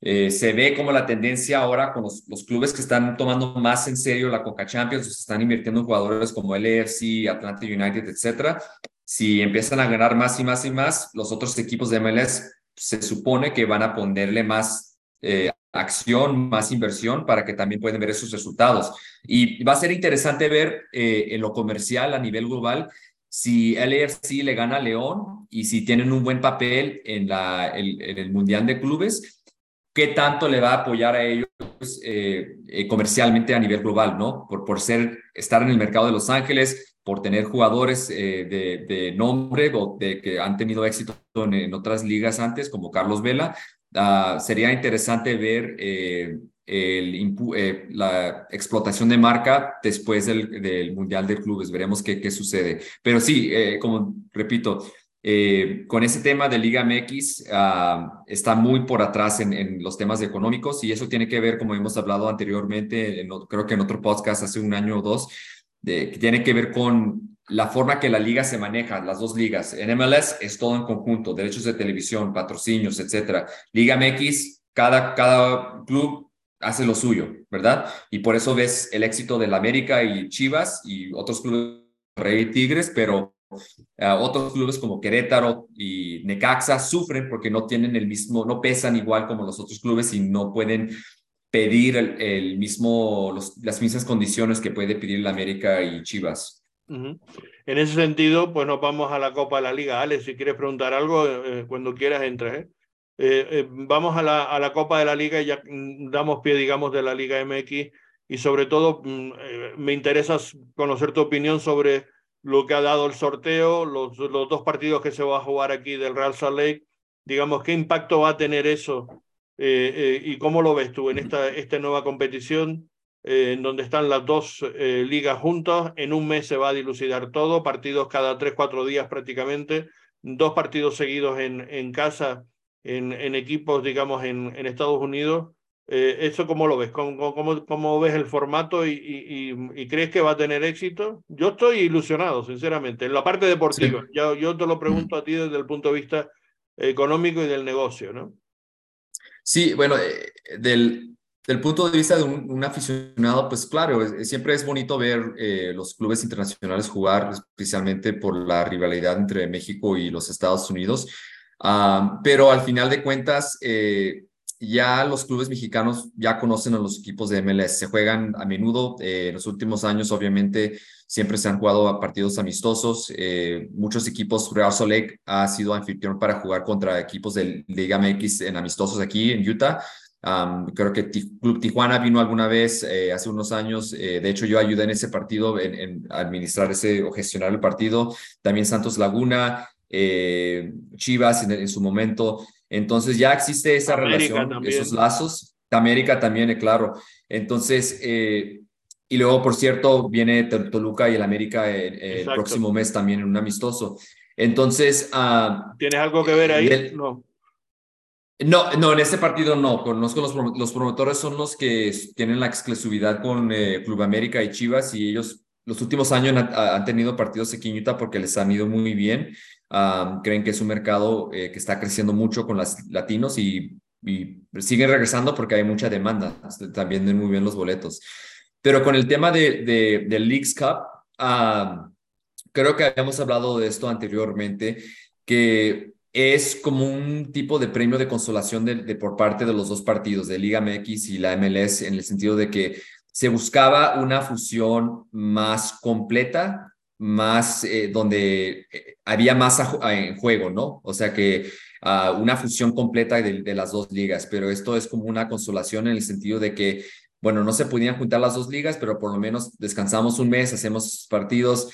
D: eh, se ve como la tendencia ahora con los, clubes que están tomando más en serio la Coca Champions, están invirtiendo en jugadores como el EFC, Atlanta United, etcétera. Si empiezan a ganar más y más y más, los otros equipos de MLS se supone que van a ponerle más eh, acción, más inversión para que también puedan ver esos resultados. Y va a ser interesante ver eh, en lo comercial a nivel global si LAFC le gana a León y si tienen un buen papel en, la, en el Mundial de Clubes, ¿qué tanto le va a apoyar a ellos eh, eh, comercialmente a nivel global, ¿no? Por, por ser, estar en el mercado de Los Ángeles, por tener jugadores eh, de, de, nombre o de que han tenido éxito en, otras ligas antes, como Carlos Vela. Ah, sería interesante ver el, eh, la explotación de marca después del, del, Mundial de Clubes. Veremos qué, qué sucede. Pero sí, eh, como repito, eh, con ese tema de Liga MX ah, está muy por atrás en, en, los temas económicos y eso tiene que ver, como hemos hablado anteriormente, creo que en otro podcast hace un año o dos, que tiene que ver con la forma que la liga se maneja, las dos ligas. En MLS es todo en conjunto, derechos de televisión, patrocinios, etcétera. Liga MX, cada, cada club hace lo suyo, ¿verdad? Y por eso ves el éxito del América y Chivas y otros clubes, Rey Tigres, pero eh, otros clubes como Querétaro y Necaxa sufren porque no tienen el mismo, no pesan igual como los otros clubes y no pueden pedir el, mismo, las mismas condiciones que puede pedir el América y Chivas.
A: En ese sentido, pues nos vamos a la Copa de la Liga. Alex, si quieres preguntar algo, eh, cuando quieras entra. ¿eh? Eh, eh, vamos a la, a la, Copa de la Liga y ya mm, damos pie, digamos, de la Liga MX y sobre todo mm, eh, me interesa conocer tu opinión sobre lo que ha dado el sorteo, los, los dos partidos que se va a jugar aquí del Real Salt Lake, digamos, qué impacto va a tener eso y cómo lo ves tú en esta, esta nueva competición eh, en donde están las dos eh, ligas juntas. En un mes se va a dilucidar todo, partidos cada tres, cuatro días prácticamente, dos partidos seguidos en, en casa, en, en equipos, digamos, en, en Estados Unidos. Eh, ¿Eso cómo lo ves? ¿Cómo, cómo, cómo ves el formato y, y, y, crees que va a tener éxito? Yo estoy ilusionado, sinceramente, en la parte deportiva. Sí. Yo, yo te lo pregunto a ti desde el punto de vista económico y del negocio, ¿no?
D: Sí, bueno, del, del punto de vista de un, aficionado, pues claro, siempre es bonito ver eh, los clubes internacionales jugar, especialmente por la rivalidad entre México y los Estados Unidos. Uh, pero al final de cuentas, eh, ya los clubes mexicanos ya conocen a los equipos de MLS, se juegan a menudo. Eh, en los últimos años, obviamente, siempre se han jugado a partidos amistosos. Eh, muchos equipos, Real Salt ha sido anfitrión para jugar contra equipos de Liga MX en amistosos aquí en Utah. Creo que Club Tijuana vino alguna vez eh, hace unos años. De hecho, yo ayudé en ese partido, en, en, administrar ese o gestionar el partido. También Santos Laguna, Chivas en, su momento. Entonces ya existe esa
A: América
D: relación,
A: también.
D: esos lazos. América también, eh, claro. Entonces, eh, y luego, por cierto, viene Toluca y el América el próximo mes también en un amistoso. Entonces, uh,
A: ¿tienes algo que ver ahí? El, no.
D: No, no, en este partido no. Conozco los, los promotores son los que tienen la exclusividad con eh, Club América y Chivas y ellos los últimos años han, han, tenido partidos aquí en Utah porque les han ido muy bien. Creen que es un mercado eh, que está creciendo mucho con los latinos y, y, siguen regresando porque hay mucha demanda. También venden muy bien los boletos. Pero con el tema de, de, del Leagues Cup, creo que habíamos hablado de esto anteriormente, que es como un tipo de premio de consolación de, de, por parte de los dos partidos, de Liga MX y la MLS, en el sentido de que se buscaba una fusión más completa, más eh, donde había más a, a, en juego, ¿no? O sea que uh, una fusión completa de, las dos ligas, pero esto es como una consolación en el sentido de que, bueno, no se podían juntar las dos ligas, pero por lo menos descansamos un mes, hacemos partidos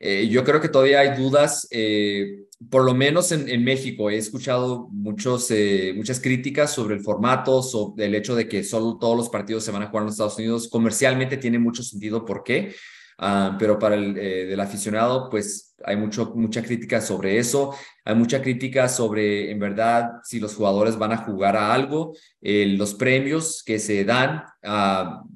D: eh, yo creo que todavía hay dudas, eh, por lo menos en, México. He escuchado muchos, eh, muchas críticas sobre el formato, sobre el hecho de que solo todos los partidos se van a jugar en los Estados Unidos. Comercialmente tiene mucho sentido por qué, uh, pero para el eh, del aficionado, pues hay mucho, mucha crítica sobre eso. Hay mucha crítica sobre, en verdad, si los jugadores van a jugar a algo, eh, los premios que se dan. Uh,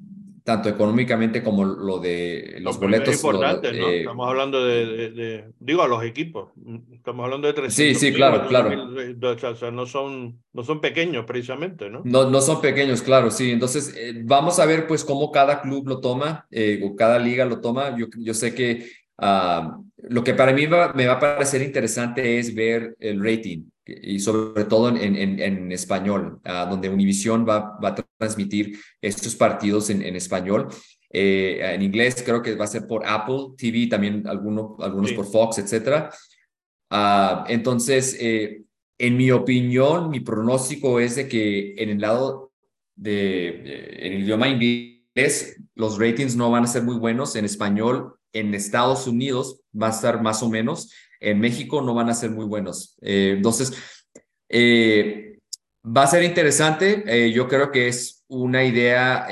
D: tanto económicamente como lo de los boletos.
A: Es importante, eh, Estamos hablando de, de, de, digo, a los equipos. Estamos hablando de 300
D: Sí, sí, claro, claro.
A: O sea, no son, no son pequeños precisamente, ¿no?
D: No, no son pequeños, claro, sí. Entonces, eh, vamos a ver pues cómo cada club lo toma eh, o cada liga lo toma. Yo, yo sé que uh, lo que para mí va, me va a parecer interesante es ver el rating y sobre todo en, en, en español, uh, donde Univision va, va, a transmitir estos partidos en, en español. Eh, en inglés creo que va a ser por Apple TV, también alguno, algunos sí. por Fox, etc. Uh, entonces, eh, en mi opinión, mi pronóstico es de que en el lado de, en el idioma inglés, los ratings no van a ser muy buenos. En español, en Estados Unidos va a estar más o menos en México no van a ser muy buenos. Eh, entonces, eh, va a ser interesante. Eh, yo creo que es una idea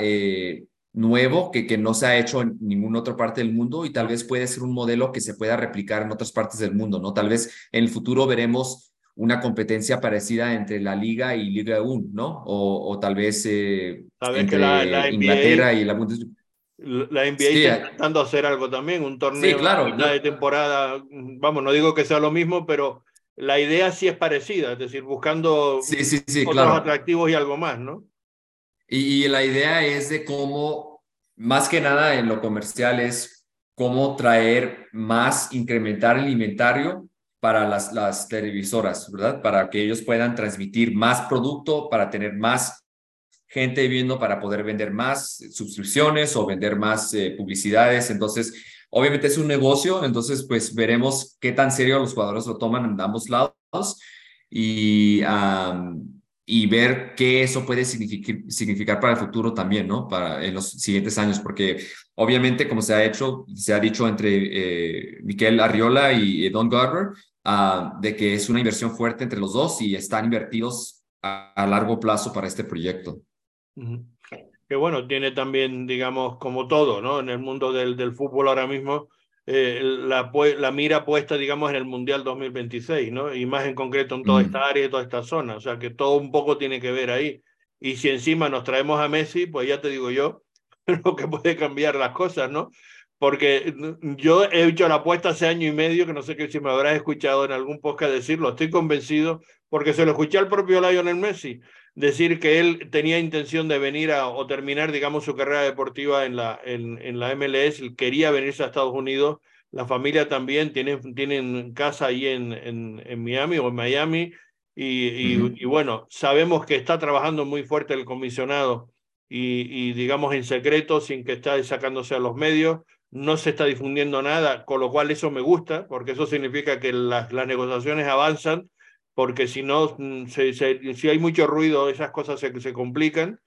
D: nuevo que, que no se ha hecho en ninguna otra parte del mundo y tal vez puede ser un modelo que se pueda replicar en otras partes del mundo, ¿no? Tal vez en el futuro veremos una competencia parecida entre la Liga y Liga 1, ¿no? O, o tal vez entre
A: la, la
D: Inglaterra y la Bundesliga.
A: La NBA sí, está intentando hacer algo también, un torneo
D: sí, claro,
A: de temporada. Vamos, no digo que sea lo mismo, pero la idea sí es parecida, es decir, buscando
D: sí, sí, sí,
A: otros
D: claro.
A: atractivos y algo más, ¿no?
D: Y, y, la idea es de cómo, más que nada en lo comercial, es cómo traer más, incrementar el inventario para las, las televisoras, ¿verdad? Para que ellos puedan transmitir más producto, para tener más gente viendo para poder vender más suscripciones o vender más eh, publicidades. Entonces, obviamente es un negocio, entonces pues veremos qué tan serio los jugadores lo toman en ambos lados y, um, y ver qué eso puede significar, significar para el futuro también, ¿no? Para en los siguientes años, porque obviamente como se ha hecho, se ha dicho entre eh, Miquel Arriola y Don Garber, uh, de que es una inversión fuerte entre los dos y están invertidos a, a largo plazo para este proyecto.
A: Que bueno, tiene también, digamos, como todo, ¿no? En el mundo del, del fútbol ahora mismo, eh, la, la, mira puesta, digamos, en el Mundial 2026, ¿no? Y más en concreto en toda esta área y toda esta zona. O sea, que todo un poco tiene que ver ahí. Y si encima nos traemos a Messi, pues ya te digo yo, [laughs] lo que puede cambiar las cosas, ¿no? Porque yo he hecho la apuesta hace año y medio, que no sé si me habrás escuchado en algún podcast decirlo, estoy convencido, porque se lo escuché al propio Lionel Messi decir que él tenía intención de venir a, o terminar, digamos, su carrera deportiva en la, en, en la MLS, quería venirse a Estados Unidos, la familia también, tienen, tienen casa ahí en, en, en Miami o en Miami, y, y, bueno, sabemos que está trabajando muy fuerte el comisionado y, y, digamos en secreto, sin que esté sacándose a los medios, no se está difundiendo nada, con lo cual eso me gusta, porque eso significa que las, las negociaciones avanzan porque si no, mm, si hay mucho ruido, esas cosas se, se complican.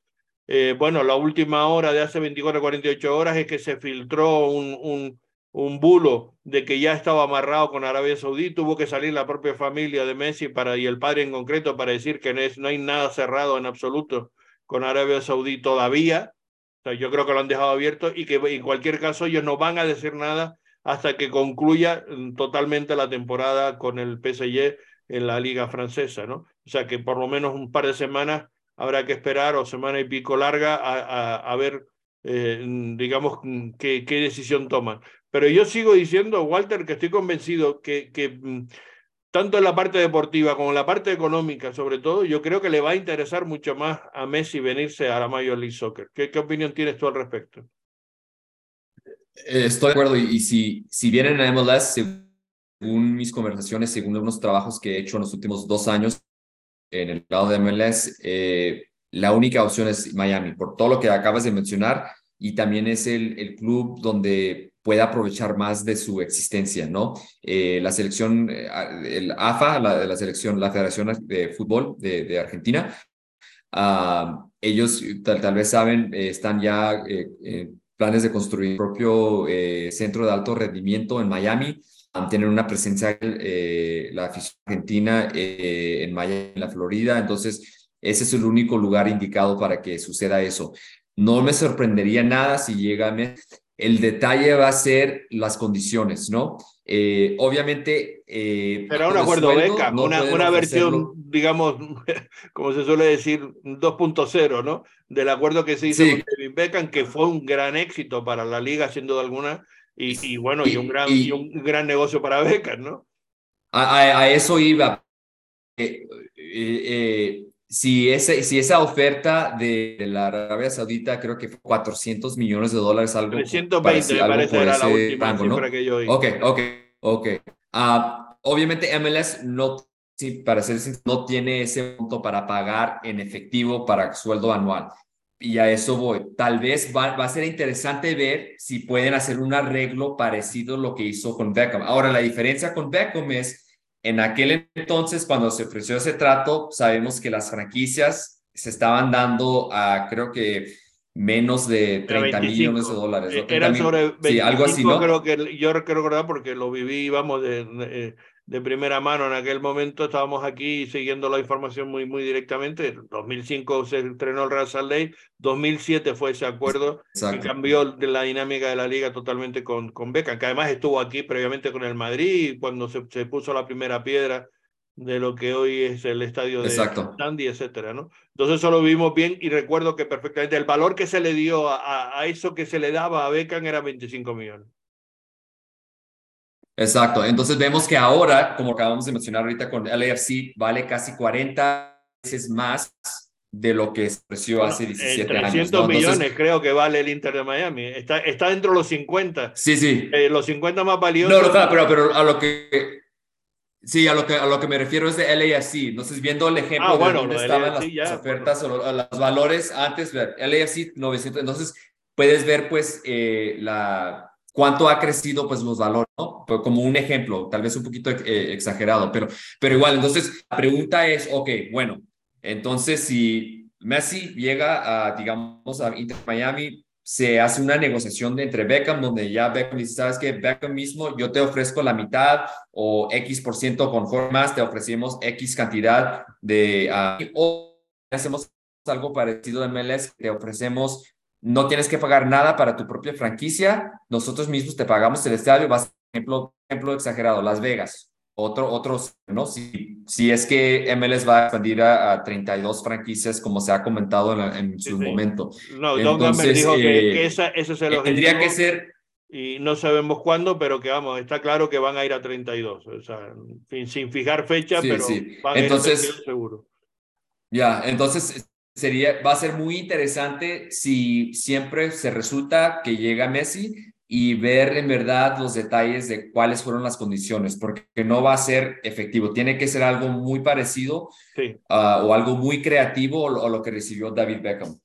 A: Eh, bueno, la última hora de hace 24 48 horas es que se filtró un, un, un, bulo de que ya estaba amarrado con Arabia Saudí, tuvo que salir la propia familia de Messi para, y el padre en concreto para decir que no, es, no hay nada cerrado en absoluto con Arabia Saudí todavía. O sea, yo creo que lo han dejado abierto y que en cualquier caso ellos no van a decir nada hasta que concluya mm, totalmente la temporada con el PSG en la liga francesa, ¿no? O sea que por lo menos un par de semanas habrá que esperar o semana y pico larga a, a, ver, eh, digamos, qué, qué decisión toman. Pero yo sigo diciendo, Walter, que estoy convencido que, que mm, tanto en la parte deportiva como en la parte económica, sobre todo, yo creo que le va a interesar mucho más a Messi venirse a la Major League Soccer. ¿Qué, qué opinión tienes tú al respecto?
D: Eh, estoy de acuerdo, y, si, si vienen a MLS, según mis conversaciones, según unos trabajos que he hecho en los últimos dos años en el lado de MLS, eh, la única opción es Miami, por todo lo que acabas de mencionar, y también es el, el club donde puede aprovechar más de su existencia, ¿no? Eh, la selección, eh, el AFA, la, la selección, la Federación de Fútbol de, de Argentina, uh, ellos tal, tal, vez saben, están ya en planes de construir propio centro de alto rendimiento en Miami, tienen una presencia eh, la afición argentina eh, en Miami, en la Florida, entonces ese es el único lugar indicado para que suceda eso. No me sorprendería nada si llega el detalle va a ser las condiciones, ¿no? Eh, obviamente...
A: Eh, Será un acuerdo beca, no una, una versión, digamos, [laughs] como se suele decir, 2.0, ¿no? Del acuerdo que se hizo con Kevin Beckham, que fue un gran éxito para la liga, sin duda alguna, y, bueno, y, un gran, y, un gran negocio para [laughs] becas, ¿no?
D: A, eso iba. Eh, eh, si, ese, si esa oferta de, la Arabia Saudita, creo que fue 400 millones de dólares, algo.
A: 320, me parece, era la última cifra que yo oí.
D: Ok, ok, ok. Uh, obviamente, MLS no, sí, para ser no tiene ese punto para pagar en efectivo para sueldo anual y a eso voy. Tal vez va, va, a ser interesante ver si pueden hacer un arreglo parecido a lo que hizo con Beckham. Ahora, la diferencia con Beckham es, en aquel entonces, cuando se ofreció ese trato, sabemos que las franquicias se estaban dando a, creo que, menos de 30 millones de dólares.
A: ¿no? Eran sobre 25, sí, algo así, ¿no? creo que, yo creo recordar porque lo viví, vamos, de, de de primera mano en aquel momento. Estábamos aquí siguiendo la información muy, muy directamente. En 2005 se estrenó el Real Salt Lake, 2007 fue ese acuerdo Exacto. que cambió la dinámica de la liga totalmente con, con Beca, que además estuvo aquí previamente con el Madrid cuando se, se puso la primera piedra de lo que hoy es el estadio de Sandy, etcétera, ¿no? Entonces eso lo vimos bien y recuerdo que perfectamente el valor que se le dio a, a eso que se le daba a Beckham era 25 millones.
D: Exacto. Entonces vemos que ahora, como acabamos de mencionar ahorita con LAFC, vale casi 40 veces más de lo que ofreció hace 17
A: 300
D: años.
A: 300 millones creo que vale el Inter de Miami. Está, está dentro de los 50.
D: Sí, sí.
A: Eh, los 50 más valiosos.
D: No, no, pero, pero a lo que... Sí, a lo, que, a lo que me refiero es de LAFC. Entonces, viendo el ejemplo
A: ah, bueno,
D: de dónde estaban las, ya, ofertas bueno. o los valores antes, LAFC 900. Entonces, puedes ver pues eh, la cuánto ha crecido pues los valores, como un ejemplo, tal vez un poquito eh, exagerado, pero, pero igual, entonces la pregunta es, ok, bueno, entonces si Messi llega a, digamos, a Inter Miami, se hace una negociación de entre Beckham, donde ya Beckham dice, sabes que Beckham mismo, yo te ofrezco la mitad o X por ciento con más, te ofrecemos X cantidad de, uh, o hacemos algo parecido a MLS, te ofrecemos, no tienes que pagar nada para tu propia franquicia, nosotros mismos te pagamos el estadio, vas, ejemplo, ejemplo exagerado, Las Vegas, otro, otros, ¿no? Si, si es que MLS va a expandir a, 32 franquicias, como se ha comentado en, su momento.
A: No, Entonces, dijo que, eh, esa, ese es el
D: objetivo. Tendría que ser.
A: Y no sabemos cuándo, pero que vamos, está claro que van a ir a 32. O sea, sin, fijar fecha, pero van
D: entonces,
A: a ir seguro.
D: Ya, entonces sería, va a ser muy interesante si siempre se resulta que llega Messi y ver en verdad los detalles de cuáles fueron las condiciones, porque no va a ser efectivo, tiene que ser algo muy parecido ah, o algo muy creativo o, lo que recibió David Beckham.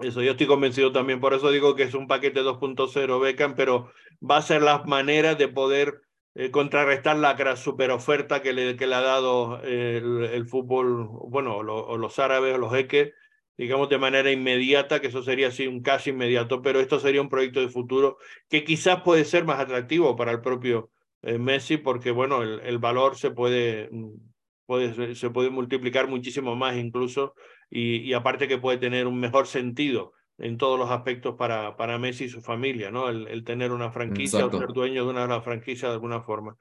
A: Eso yo estoy convencido también, por eso digo que es un paquete 2.0 Beckham, pero va a ser la manera de poder eh, contrarrestar la super oferta que le, que le ha dado el, fútbol, bueno, o los árabes o los jeques, digamos, de manera inmediata, que eso sería así un casi inmediato, pero esto sería un proyecto de futuro que quizás puede ser más atractivo para el propio eh, Messi, porque, bueno, el, el, valor se puede, mm, puede, se puede multiplicar muchísimo más incluso, y, y, aparte que puede tener un mejor sentido en todos los aspectos para, para Messi y su familia, ¿no? El, el tener una franquicia o ser dueño de una, franquicia de alguna forma.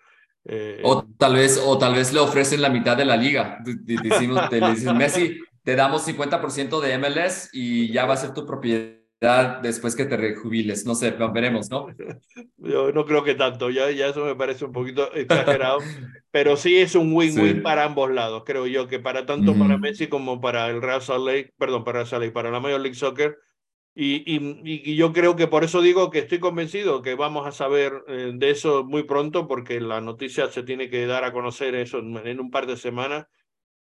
D: Eh, o tal vez o tal vez le ofrecen la mitad de la liga. Decimos, le dicen Messi, te damos 50% de MLS y ya va a ser tu propiedad después que te rejubiles. No sé, veremos, ¿no? [laughs]
A: Yo no creo que tanto, ya, ya eso me parece un poquito [laughs] exagerado, pero sí es un win-win para ambos lados, creo yo, que para tanto para Messi como para el Real Salt Lake, perdón, para Real Salt Lake, para la Major League Soccer. Y, y, y, yo creo que por eso digo que estoy convencido que vamos a saber eh, de eso muy pronto, porque la noticia se tiene que dar a conocer eso en un par de semanas.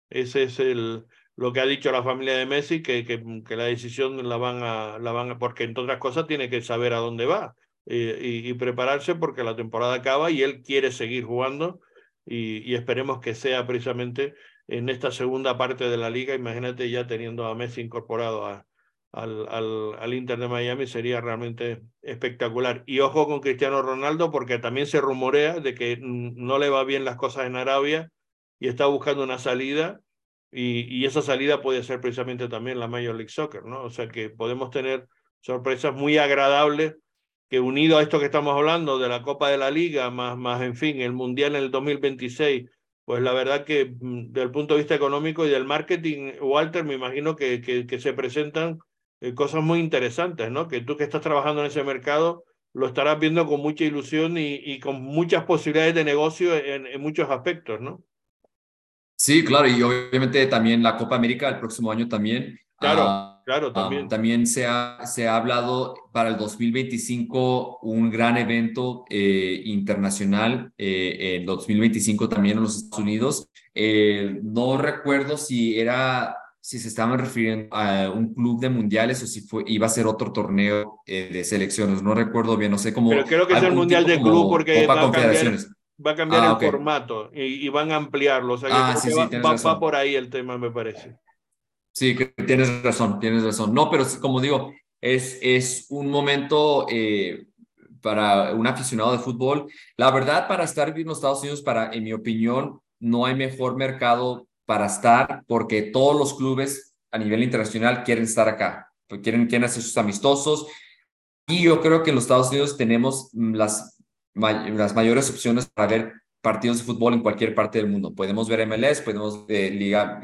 A: Ese es el, lo que ha dicho la familia de Messi, que, que, la decisión la van, a, la van porque entre otras cosas tiene que saber a dónde va eh, y, prepararse porque la temporada acaba y él quiere seguir jugando y, esperemos que sea precisamente en esta segunda parte de la liga, imagínate ya teniendo a Messi incorporado al, al, al, Inter de Miami sería realmente espectacular. Y ojo con Cristiano Ronaldo porque también se rumorea de que no le va bien las cosas en Arabia y está buscando una salida y, esa salida puede ser precisamente también la Major League Soccer, ¿no? O sea que podemos tener sorpresas muy agradables que unido a esto que estamos hablando de la Copa de la Liga, más, más en fin, el Mundial en el 2026, pues la verdad que mm, desde el punto de vista económico y del marketing, Walter, me imagino que, que, se presentan eh, cosas muy interesantes, ¿no? Que tú que estás trabajando en ese mercado lo estarás viendo con mucha ilusión y, con muchas posibilidades de negocio en muchos aspectos, ¿no?
D: Sí, claro, y obviamente también la Copa América el próximo año también.
A: Claro, ah, claro, ah, también.
D: también se ha, se ha hablado para el 2025 un gran evento eh, internacional, eh, el 2025 también en los Estados Unidos. Eh, no recuerdo si era si se estaban refiriendo a un club de mundiales o si fue, iba a ser otro torneo de selecciones. No recuerdo bien, no sé cómo.
A: Pero creo que es el mundial de club porque Copa Confederaciones va a cambiar ah, el formato y, van a ampliarlo. O sea,
D: ah, sí,
A: va, va, por ahí el tema, me parece.
D: Sí, tienes razón, tienes razón. No, pero como digo, es, es un momento eh, para un aficionado de fútbol. La verdad, para estar en los Estados Unidos, para, en mi opinión, no hay mejor mercado para estar porque todos los clubes a nivel internacional quieren estar acá, quieren, quieren hacer sus amistosos. Y yo creo que en los Estados Unidos tenemos las las mayores opciones para ver partidos de fútbol en cualquier parte del mundo. Podemos ver MLS, podemos ver Liga,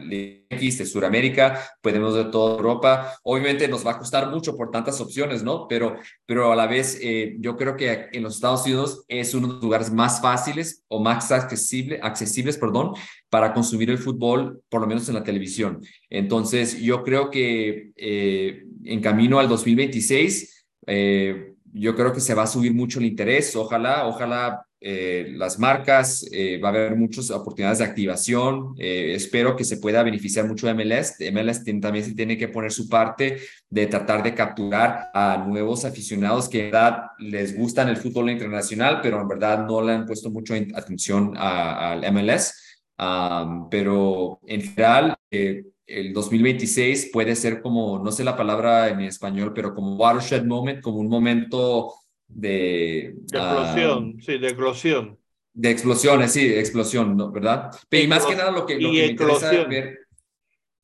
D: X de Sudamérica, podemos ver toda Europa. Obviamente nos va a costar mucho por tantas opciones, ¿no? Pero, pero a la vez eh, yo creo que en los Estados Unidos es uno de los lugares más fáciles o más accesible, accesibles, perdón, para consumir el fútbol, por lo menos en la televisión. Entonces, yo creo que eh, en camino al 2026, eh, yo creo que se va a subir mucho el interés. Ojalá, ojalá eh, las marcas, eh, va a haber muchas oportunidades de activación. Eh, espero que se pueda beneficiar mucho de MLS. MLS también se tiene que poner su parte de tratar de capturar a nuevos aficionados que en verdad les gustan el fútbol internacional, pero en verdad no le han puesto mucho atención al MLS. pero en general, el 2026 puede ser como, no sé la palabra en español, pero como watershed moment, como un momento de...
A: De explosión, ah, sí, de explosión.
D: De explosiones, sí, explosión, ¿verdad? y más que nada lo que, lo que me interesa ver...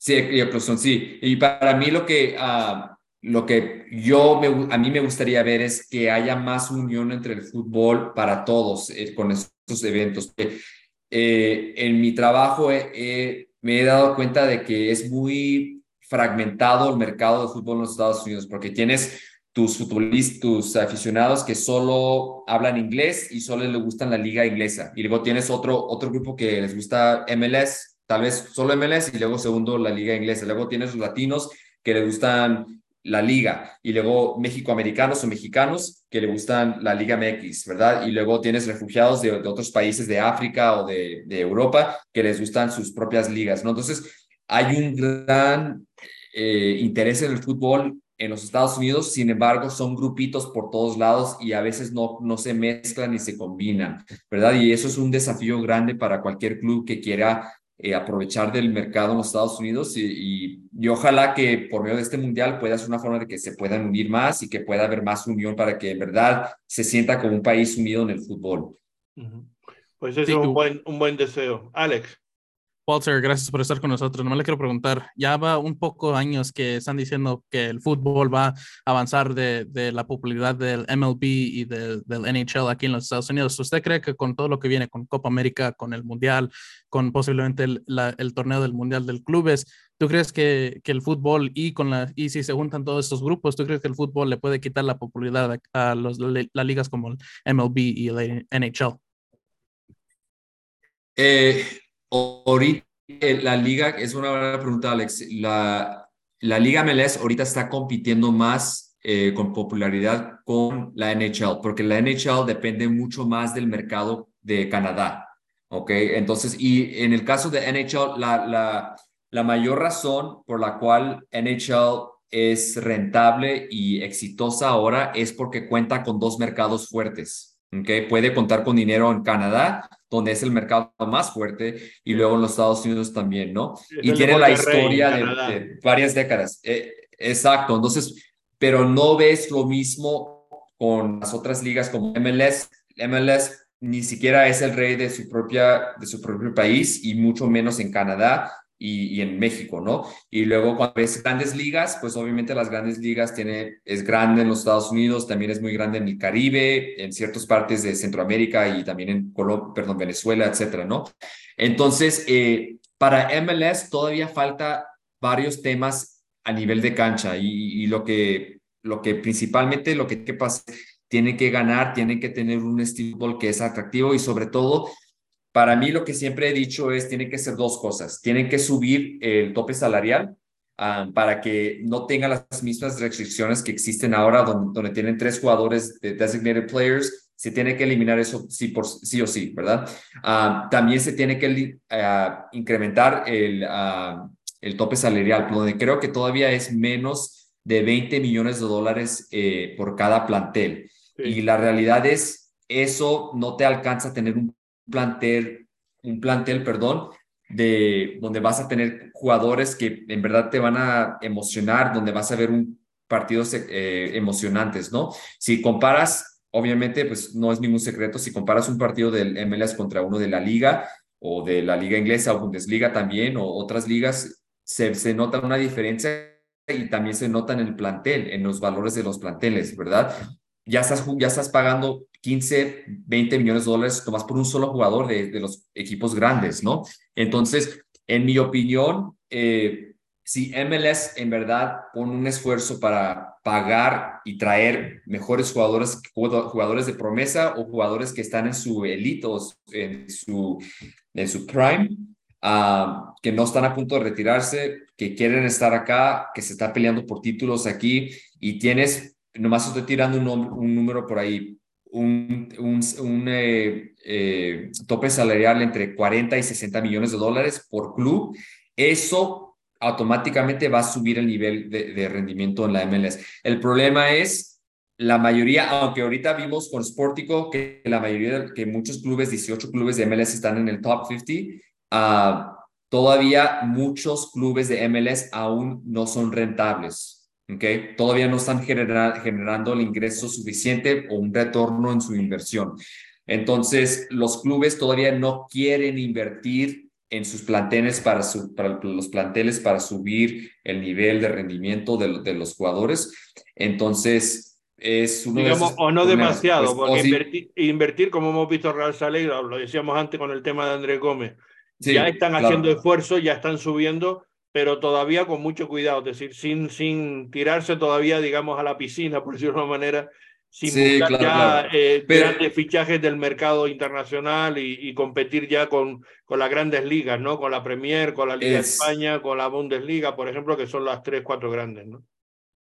D: Sí, inclusión, sí. Y para mí lo que, uh, lo que yo, me, a mí me gustaría ver es que haya más unión entre el fútbol para todos eh, con estos eventos. Eh, en mi trabajo me he dado cuenta de que es muy fragmentado el mercado de fútbol en los Estados Unidos, porque tienes tus futbolistas, tus aficionados que solo hablan inglés y solo les gustan la liga inglesa. Y luego tienes otro, otro grupo que les gusta MLS, tal vez solo MLS y luego segundo la liga inglesa. Luego tienes los latinos que les gustan la liga y luego México-americanos o mexicanos que le gustan la Liga MX, ¿verdad? Y luego tienes refugiados de, otros países de África o de, de, Europa que les gustan sus propias ligas, ¿no? Entonces, hay un gran eh, interés en el fútbol en los Estados Unidos, sin embargo, son grupitos por todos lados y a veces no, no se mezclan ni se combinan, ¿verdad? Y eso es un desafío grande para cualquier club que quiera eh, aprovechar del mercado en los Estados Unidos y, y, ojalá que por medio de este mundial pueda ser una forma de que se puedan unir más y que pueda haber más unión para que en verdad se sienta como un país unido en el fútbol.
A: Pues eso es un buen, un buen deseo. Alex.
B: Walter, gracias por estar con nosotros. No le quiero preguntar, ya va un poco años que están diciendo que el fútbol va a avanzar de, de la popularidad del MLB y del NHL aquí en los Estados Unidos. ¿Usted cree que con todo lo que viene, con Copa América, con el Mundial, con posiblemente el, el torneo del Mundial del Clubes, ¿tú crees que, que, el fútbol y, con la, y si se juntan todos estos grupos, ¿tú crees que el fútbol le puede quitar la popularidad a, los, las ligas como el MLB y el NHL?
D: Eh, Ahorita eh, la liga, es una buena pregunta, Alex. La, la liga MLS ahorita está compitiendo más eh, con popularidad con la NHL, porque la NHL depende mucho más del mercado de Canadá. ¿Ok? Entonces, y en el caso de NHL, la, la, la mayor razón por la cual NHL es rentable y exitosa ahora es porque cuenta con dos mercados fuertes. Okay, puede contar con dinero en Canadá, donde es el mercado más fuerte, y luego en los Estados Unidos también, ¿no? y tiene la historia de, varias décadas. Eh, exacto, entonces, pero no ves lo mismo con las otras ligas como MLS. MLS ni siquiera es el rey de su, propia, de su propio país y mucho menos en Canadá y, en México, ¿no? Y luego cuando ves grandes ligas, pues obviamente las grandes ligas tiene, es grande en los Estados Unidos, también es muy grande en el Caribe, en ciertas partes de Centroamérica y también en Colombia, perdón, Venezuela, etcétera, ¿no? Entonces, eh, para MLS todavía falta varios temas a nivel de cancha y, lo que lo que principalmente lo que, que pasa tiene que ganar, tiene que tener un estilo que es atractivo y sobre todo para mí lo que siempre he dicho es, tiene que ser dos cosas. Tienen que subir el tope salarial ah, para que no tenga las mismas restricciones que existen ahora, donde, donde tienen tres jugadores de designated players. Se tiene que eliminar eso sí, por, sí o sí, ¿verdad? Ah, también se tiene que ah, incrementar el, el tope salarial, donde creo que todavía es menos de 20 millones de dólares eh, por cada plantel. Y la realidad es, eso no te alcanza a tener un plantel, un plantel, perdón, de donde vas a tener jugadores que en verdad te van a emocionar, donde vas a ver un partidos eh, emocionantes, ¿no? Si comparas, obviamente, pues no es ningún secreto, si comparas un partido del MLS contra uno de la liga o de la liga inglesa o Bundesliga también o otras ligas, se, se nota una diferencia y también se nota en el plantel, en los valores de los planteles, ¿verdad? Ya estás, ya estás pagando 15, 20 millones de dólares nomás por un solo jugador de, de los equipos grandes, ¿no? Entonces, en mi opinión, eh, si MLS en verdad pone un esfuerzo para pagar y traer mejores jugadores, jugadores de promesa o jugadores que están en su elite o en su, en su prime, uh, que no están a punto de retirarse, que quieren estar acá, que se está peleando por títulos aquí y tienes, nomás estoy tirando un, un número por ahí, un, un, eh, eh, tope salarial entre 40 y 60 millones de dólares por club, eso automáticamente va a subir el nivel de, rendimiento en la MLS. El problema es la mayoría, aunque ahorita vimos con Sportico que la mayoría, que muchos clubes, 18 clubes de MLS están en el top 50, ah, todavía muchos clubes de MLS aún no son rentables. Okay. Todavía no están generando el ingreso suficiente o un retorno en su inversión. Entonces, los clubes todavía no quieren invertir en sus planteles para, su, para los planteles para subir el nivel de rendimiento de, de los jugadores. Entonces, es uno
A: Digamos, o no demasiado, pues, porque invertir, como hemos visto Real Saleh, lo decíamos antes con el tema de Andrés Gómez, ya están haciendo esfuerzo, ya están subiendo, pero todavía con mucho cuidado, es decir, sin, sin tirarse todavía, digamos, a la piscina, [laughs] por decirlo de una manera, sin sí, ya eh, grandes fichajes del mercado internacional y, competir ya con, con las grandes ligas, ¿no? Con la Premier, con la Liga de España, con la Bundesliga, por ejemplo, que son las tres, cuatro grandes, ¿no?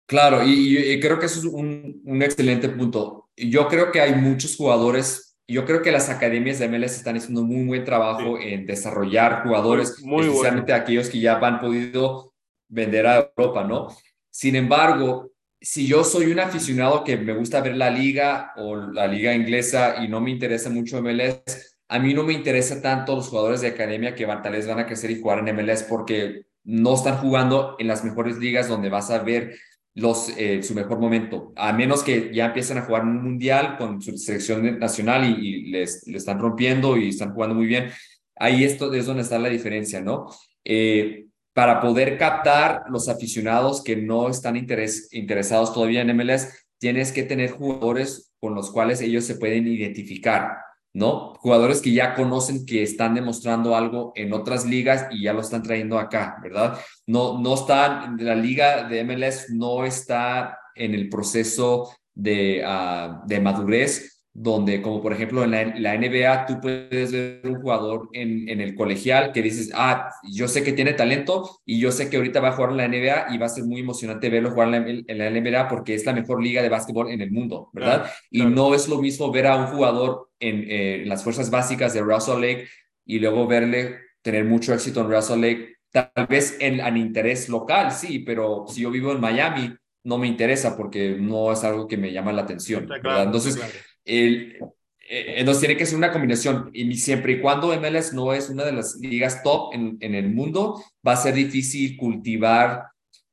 D: Claro, y, creo que eso es un, un, excelente punto. Yo creo que hay muchos jugadores, yo creo que las academias de MLS están haciendo un muy buen trabajo en desarrollar jugadores, especialmente aquellos que ya han podido vender a Europa, ¿no? Sin embargo, si yo soy un aficionado que me gusta ver la liga o la liga inglesa y no me interesa mucho MLS, a mí no me interesa tanto los jugadores de academia que van, tal vez van a crecer y jugar en MLS porque no están jugando en las mejores ligas donde vas a ver los, eh, su mejor momento, a menos que ya empiecen a jugar un mundial con su selección nacional y, les, le están rompiendo y están jugando muy bien. Ahí esto es donde está la diferencia, ¿no? Eh, para poder captar los aficionados que no están interesados todavía en MLS, tienes que tener jugadores con los cuales ellos se pueden identificar, ¿no? Jugadores que ya conocen que están demostrando algo en otras ligas y ya lo están trayendo acá, ¿verdad? No, no están, la liga de MLS no está en el proceso de, ah, de madurez donde como por ejemplo en la, NBA tú puedes ver un jugador en, en, el colegial que dices, ah, yo sé que tiene talento y yo sé que ahorita va a jugar en la NBA y va a ser muy emocionante verlo jugar en la, NBA porque es la mejor liga de básquetbol en el mundo, ¿verdad? y no es lo mismo ver a un jugador eh, en, las fuerzas básicas de Russell Lake y luego verle tener mucho éxito en Russell Lake, tal vez en, en interés local, sí, pero si yo vivo en Miami, no me interesa porque no es algo que me llama la atención. Entonces el, eh, entonces tiene que ser una combinación. Y siempre y cuando MLS no es una de las ligas top en, en el mundo, va a ser difícil cultivar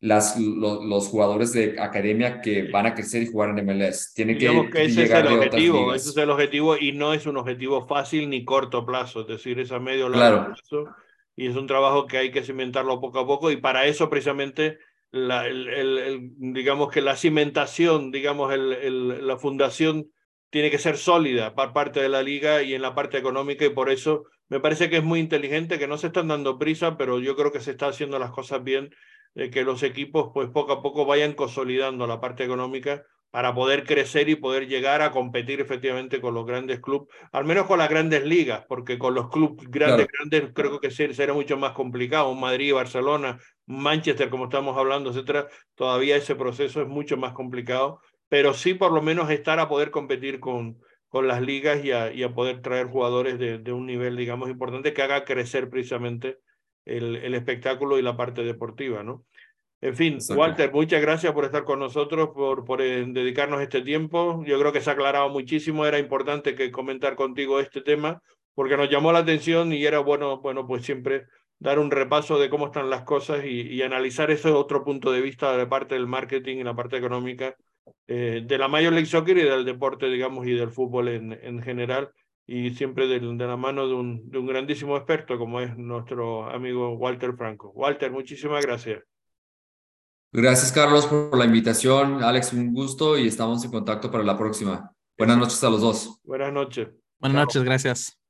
D: las, los jugadores de academia que van a crecer y jugar en MLS. Tiene que,
A: que ese llegar es el objetivo, ese es el objetivo y no es un objetivo fácil ni corto plazo, es decir, es a medio largo plazo y es un trabajo que hay que cimentarlo poco a poco y para eso precisamente la, el, el, digamos que la cimentación, digamos el, la fundación tiene que ser sólida por parte de la liga y en la parte económica y por eso me parece que es muy inteligente, que no se están dando prisa, pero yo creo que se está haciendo las cosas bien, eh, que los equipos pues poco a poco vayan consolidando la parte económica para poder crecer y poder llegar a competir efectivamente con los grandes clubes, al menos con las grandes ligas, porque con los clubes grandes, grandes creo que será mucho más complicado, Madrid, Barcelona, Manchester, como estamos hablando, etcétera, todavía ese proceso es mucho más complicado pero sí por lo menos estar a poder competir con, con las ligas y a, y a poder traer jugadores de, de, un nivel, digamos, importante que haga crecer precisamente el, el espectáculo y la parte deportiva, ¿no? En fin, Walter, muchas gracias por estar con nosotros, por, por eh, dedicarnos este tiempo. Yo creo que se ha aclarado muchísimo, era importante que comentar contigo este tema, porque nos llamó la atención y era bueno, bueno, pues siempre dar un repaso de cómo están las cosas y, y analizar ese otro punto de vista de parte del marketing y la parte económica eh, de la Major League Soccer y del deporte, digamos, y del fútbol en, en general, y siempre de, de la mano de un, de un, grandísimo experto como es nuestro amigo Walter Franco. Walter, muchísimas gracias.
D: Gracias, Carlos, por la invitación. Alex, un gusto y estamos en contacto para la próxima. Buenas noches a los dos.
A: Buenas noches.
B: Buenas noches, gracias.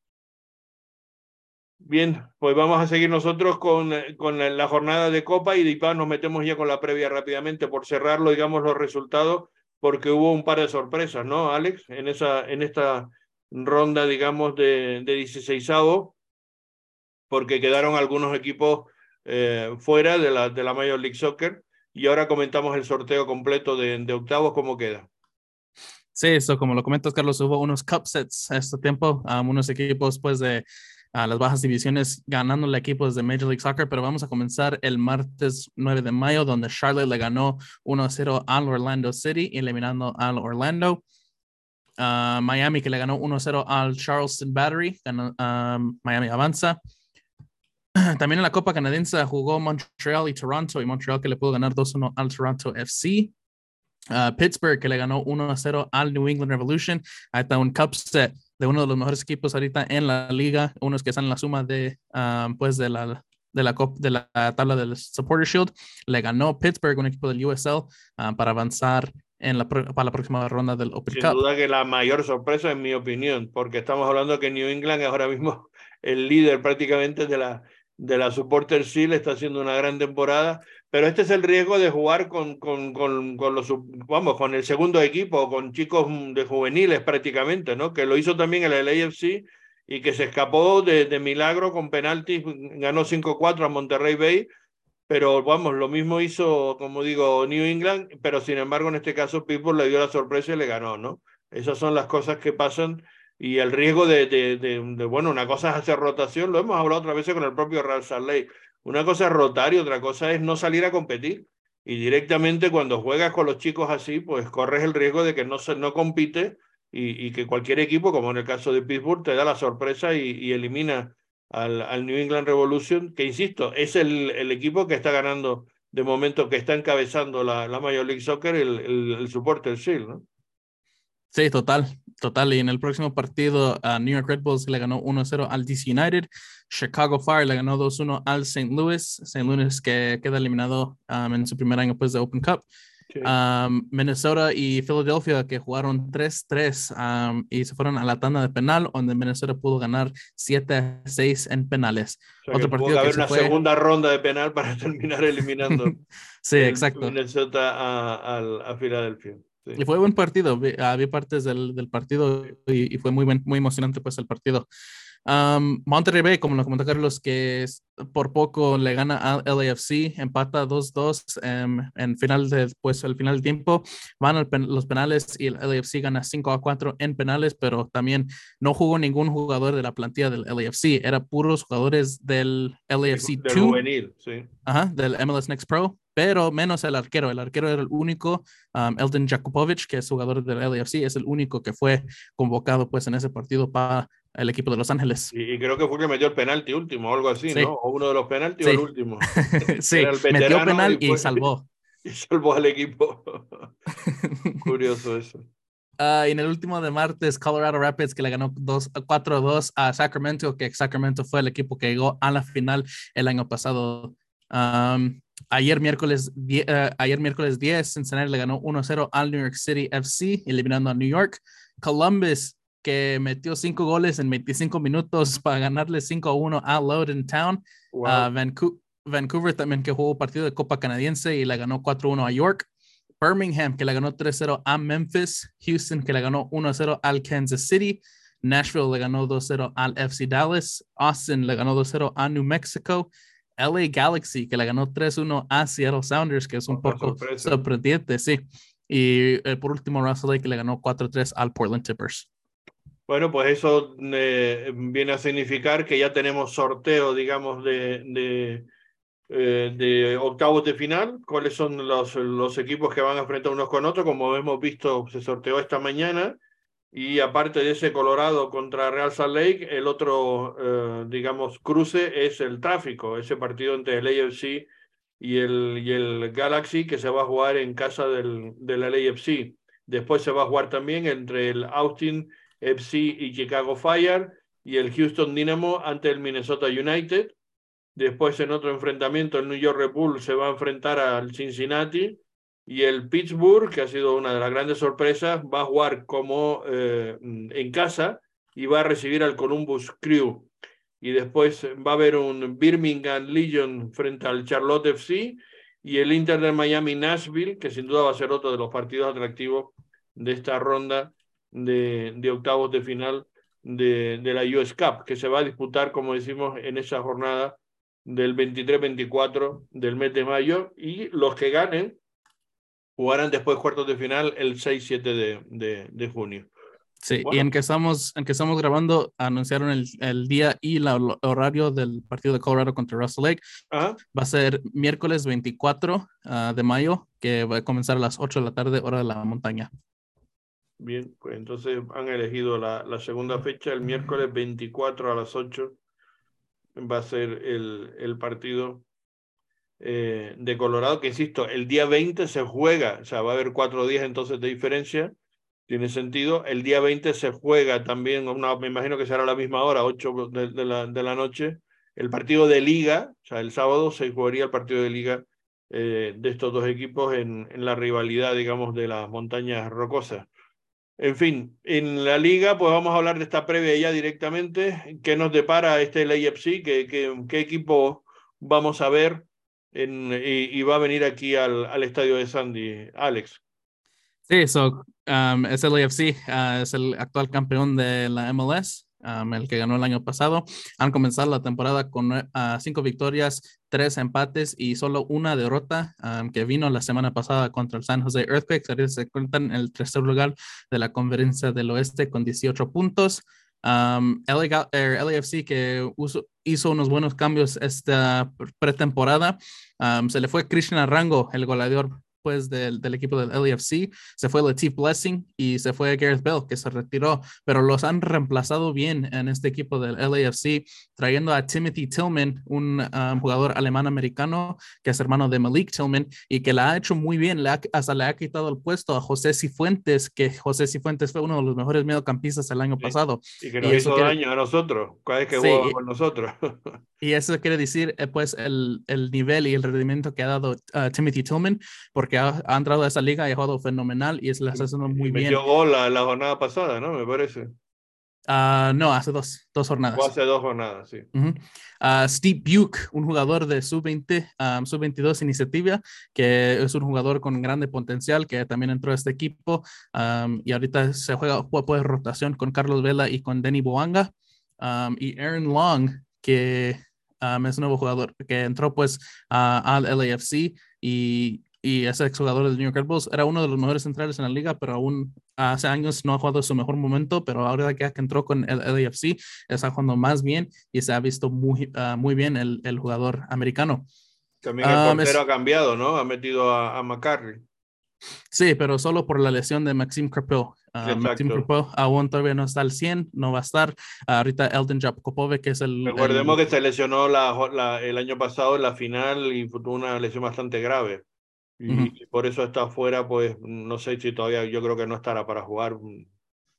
A: Bien, pues vamos a seguir nosotros con, eh, con la jornada de Copa y de nos metemos ya con la previa rápidamente por cerrarlo, digamos, los resultados, porque hubo un par de sorpresas, ¿no, Alex? En, esa, en esta ronda, digamos, de, de 16 porque quedaron algunos equipos eh, fuera de la, de la Major League Soccer y ahora comentamos el sorteo completo de, de octavos, ¿cómo queda?
B: Sí, eso como lo comentas, Carlos, hubo unos cup sets a este tiempo, a unos equipos pues de a las bajas divisiones ganándole equipos de Major League Soccer, pero vamos a comenzar el martes 9 de mayo, donde Charlotte le ganó 1-0 al Orlando City, eliminando al Orlando. Uh, Miami que le ganó 1-0 al Charleston Battery, ganó, um, Miami avanza. [clears throat] También en la Copa Canadiense jugó Montreal y Toronto, y Montreal que le pudo ganar 2-1 al Toronto FC. Uh, Pittsburgh que le ganó 1-0 al New England Revolution. Ahí un cup set de uno de los mejores equipos ahorita en la liga, unos que están en la suma de, ah, pues de la, de la, de la tabla del Supporter Shield. Le ganó Pittsburgh, un equipo del USL, ah, para avanzar en la, para la próxima ronda del Open
A: Sin duda que la mayor sorpresa, en mi opinión, porque estamos hablando que New England es ahora mismo [laughs] el líder prácticamente de la, de la Supporter Shield, está haciendo una gran temporada, pero este es el riesgo de jugar con, con, con, con, los, vamos, con el segundo equipo, con chicos de juveniles prácticamente, ¿no? Que lo hizo también el LAFC y que se escapó de, de milagro con penaltis, ganó 5-4 a Monterrey Bay, pero vamos, lo mismo hizo, como digo, New England, pero sin embargo en este caso Pittsburgh le dio la sorpresa y le ganó, ¿no? Esas son las cosas que pasan y el riesgo de, de, bueno, una cosa es hacer rotación, lo hemos hablado otra vez con el propio Real Salt una cosa es rotar y otra cosa es no salir a competir. Y directamente cuando juegas con los chicos así, pues corres el riesgo de que no, no compite y, que cualquier equipo, como en el caso de Pittsburgh, te da la sorpresa y, elimina al, New England Revolution, que insisto, es el, equipo que está ganando de momento, que está encabezando la, Major League Soccer, el, el, el Supporter Shield.
B: Sí, total, total. Y en el próximo partido, uh, New York Red Bulls le ganó 1-0 al DC United. Chicago Fire le ganó 2-1 al St. Louis. St. Louis que queda eliminado um, en su primer año pues, de Open Cup. Um, Minnesota y Philadelphia que jugaron 3-3 um, y se fueron a la tanda de penal, donde Minnesota pudo ganar 7-6 en penales.
A: O sea, Otro partido haber una fue... segunda ronda de penal para [laughs] terminar eliminando [laughs]
B: sí, exacto.
A: Minnesota a, a, a Filadelfia.
B: Sí. Y fue buen partido, uh, vi partes del, del partido y, y, fue muy, buen, muy emocionante pues el partido. Um, Monterrey Bay, como lo comentó Carlos, que por poco le gana al LAFC, empata 2-2 um, en final de, pues, al final del tiempo, van al pen, los penales y el LAFC gana 5-4 en penales, pero también no jugó ningún jugador de la plantilla del LAFC, era puros jugadores del LAFC 2,
A: del juvenil, sí.
B: Ajá, del MLS Next Pro, pero menos el arquero. El arquero era el único, um, Eldon Jakubovic, que es jugador del LAFC, es el único que fue convocado pues en ese partido para el equipo de Los Ángeles.
A: Y, y creo que fue que metió el penalti último o algo así, sí. ¿no? O uno de los penaltis
B: sí.
A: o el último. [laughs]
B: sí, el metió penal y, fue, y salvó. [laughs]
A: Y salvó al equipo. [laughs] Curioso eso.
B: Uh, y en el último de martes, Colorado Rapids, que le ganó 4-2 a Sacramento, que Sacramento fue el equipo que llegó a la final el año pasado. Um, ayer miércoles, uh, ayer miércoles 10, Cincinnati le ganó 1-0 al New York City FC, eliminando a New York. Columbus que metió cinco goles en 25 minutos [laughs] para ganarle 5 a 1 a Loudoun Town. Wow. Uh, Vancouver, Vancouver, también que jugó partido de Copa Canadiense y le ganó 4-1 a York. Birmingham que le ganó 3-0 a Memphis. Houston que le ganó 1-0 al Kansas City. Nashville le ganó 2-0 al FC Dallas. Austin le ganó 2-0 a New Mexico. LA Galaxy que le ganó 3-1 a Seattle Sounders, que es un poco sorpresa. sorprendente, sí. Y eh, por último, Russell Lake le ganó 4-3 al Portland Tippers.
A: Bueno, pues eso eh, viene a significar que ya tenemos sorteo, digamos, de, de, eh, de, octavos de final. ¿Cuáles son los, los equipos que van a enfrentar unos con otros? Como hemos visto, se sorteó esta mañana. Y aparte de ese Colorado contra Real Salt Lake, el otro, eh, digamos, cruce es el tráfico, ese partido entre el AFC y el, y el Galaxy que se va a jugar en casa del, del AFC. Después se va a jugar también entre el Austin FC y Chicago Fire y el Houston Dynamo ante el Minnesota United. Después en otro enfrentamiento el New York Red Bull se va a enfrentar al Cincinnati y el Pittsburgh, que ha sido una de las grandes sorpresas, va a jugar como eh, en casa y va a recibir al Columbus Crew. Y después va a haber un Birmingham Legion frente al Charlotte FC y el Inter de Miami Nashville, que sin duda va a ser otro de los partidos atractivos de esta ronda de, de octavos de final de, de, la US Cup, que se va a disputar, como decimos, en esa jornada del 23-24 del mes de mayo, y los que ganen jugarán después cuartos de final el 6-7 de, de, de, junio.
B: Sí, bueno. y en que, estamos, en que estamos grabando, anunciaron el, el día y la, el horario del partido de Colorado contra Russell Lake.
A: ¿Ah?
B: Va a ser miércoles 24 uh, de mayo, que va a comenzar a las 8 de la tarde, hora de la montaña.
A: Bien, pues entonces han elegido la, la, segunda fecha, el miércoles 24 a las 8 va a ser el, el partido eh, de Colorado, que insisto, el día 20 se juega, o sea, va a haber cuatro días entonces de diferencia. tiene sentido. El día 20 se juega también, una, me imagino que será a la misma hora, 8 de, la, de la noche, el partido de liga, o sea, el sábado se jugaría el partido de liga eh, de estos dos equipos en, en, la rivalidad, digamos, de las montañas rocosas. En fin, en la liga, pues vamos a hablar de esta previa ya directamente. ¿Qué nos depara este LAFC? ¿Qué, qué, qué equipo vamos a ver en, y, va a venir aquí al, al estadio de Sandy? Alex.
B: Sí, so, um, es el AFC, uh, es el actual campeón de la MLS, um, el que ganó el año pasado. Han comenzado la temporada con uh, cinco victorias, tres empates y solo una derrota um, que vino la semana pasada contra el San Jose Earthquakes. Ahorita se cuentan en el tercer lugar de la conferencia del oeste con 18 puntos. Um, LAFC que hizo unos buenos cambios esta pretemporada. se le fue Christian Arango, el goleador pues del, del, equipo del LAFC, se fue Latif Blessing y se fue Gareth Bell, que se retiró, pero los han reemplazado bien en este equipo del LAFC, trayendo a Timothy Tillman, un um, jugador alemán-americano que es hermano de Malik Tillman y que la ha hecho muy bien, le hasta le ha quitado el puesto a José Cifuentes, que José Cifuentes fue uno de los mejores mediocampistas el año pasado.
A: Y que nos hizo daño a nosotros, cada vez que jugaba con nosotros. [laughs]
B: y eso quiere decir, eh, pues, el, el, nivel y el rendimiento que ha dado uh, Timothy Tillman, porque que ha, entrado a esa liga y ha jugado fenomenal y es la está haciendo muy bien.
A: Metió gol la, la, jornada pasada, ¿no? Me parece.
B: Uh, no, hace dos, dos jornadas.
A: O hace dos jornadas, sí.
B: Uh -huh. uh, Steve Buke, un jugador de sub-20, um, sub-22 iniciativa, que es un jugador con grande potencial, que también entró a este equipo um, y ahorita se juega pues, rotación con Carlos Vela y con Denny Boanga. Um, y Aaron Long, que es un nuevo jugador que entró pues al LAFC y y ese exjugador del New York Red Bulls era uno de los mejores centrales en la liga, pero aún hace años no ha jugado su mejor momento, pero ahora que entró con el LAFC está jugando más bien y se ha visto muy, uh, muy bien el, el, jugador americano.
A: También el um, portero es... ha cambiado, ¿no? Ha metido a, a McCarry.
B: Sí, pero solo por la lesión de Maxime Crepel. Uh, Maxime Crepel aún todavía no está al 100, no va a estar. Uh, ahorita Elton Jakopove, que es el...
A: Recordemos el... que se lesionó la, la, el año pasado en la final y tuvo una lesión bastante grave. Y por eso está afuera, pues no sé si todavía, yo creo que no estará para jugar,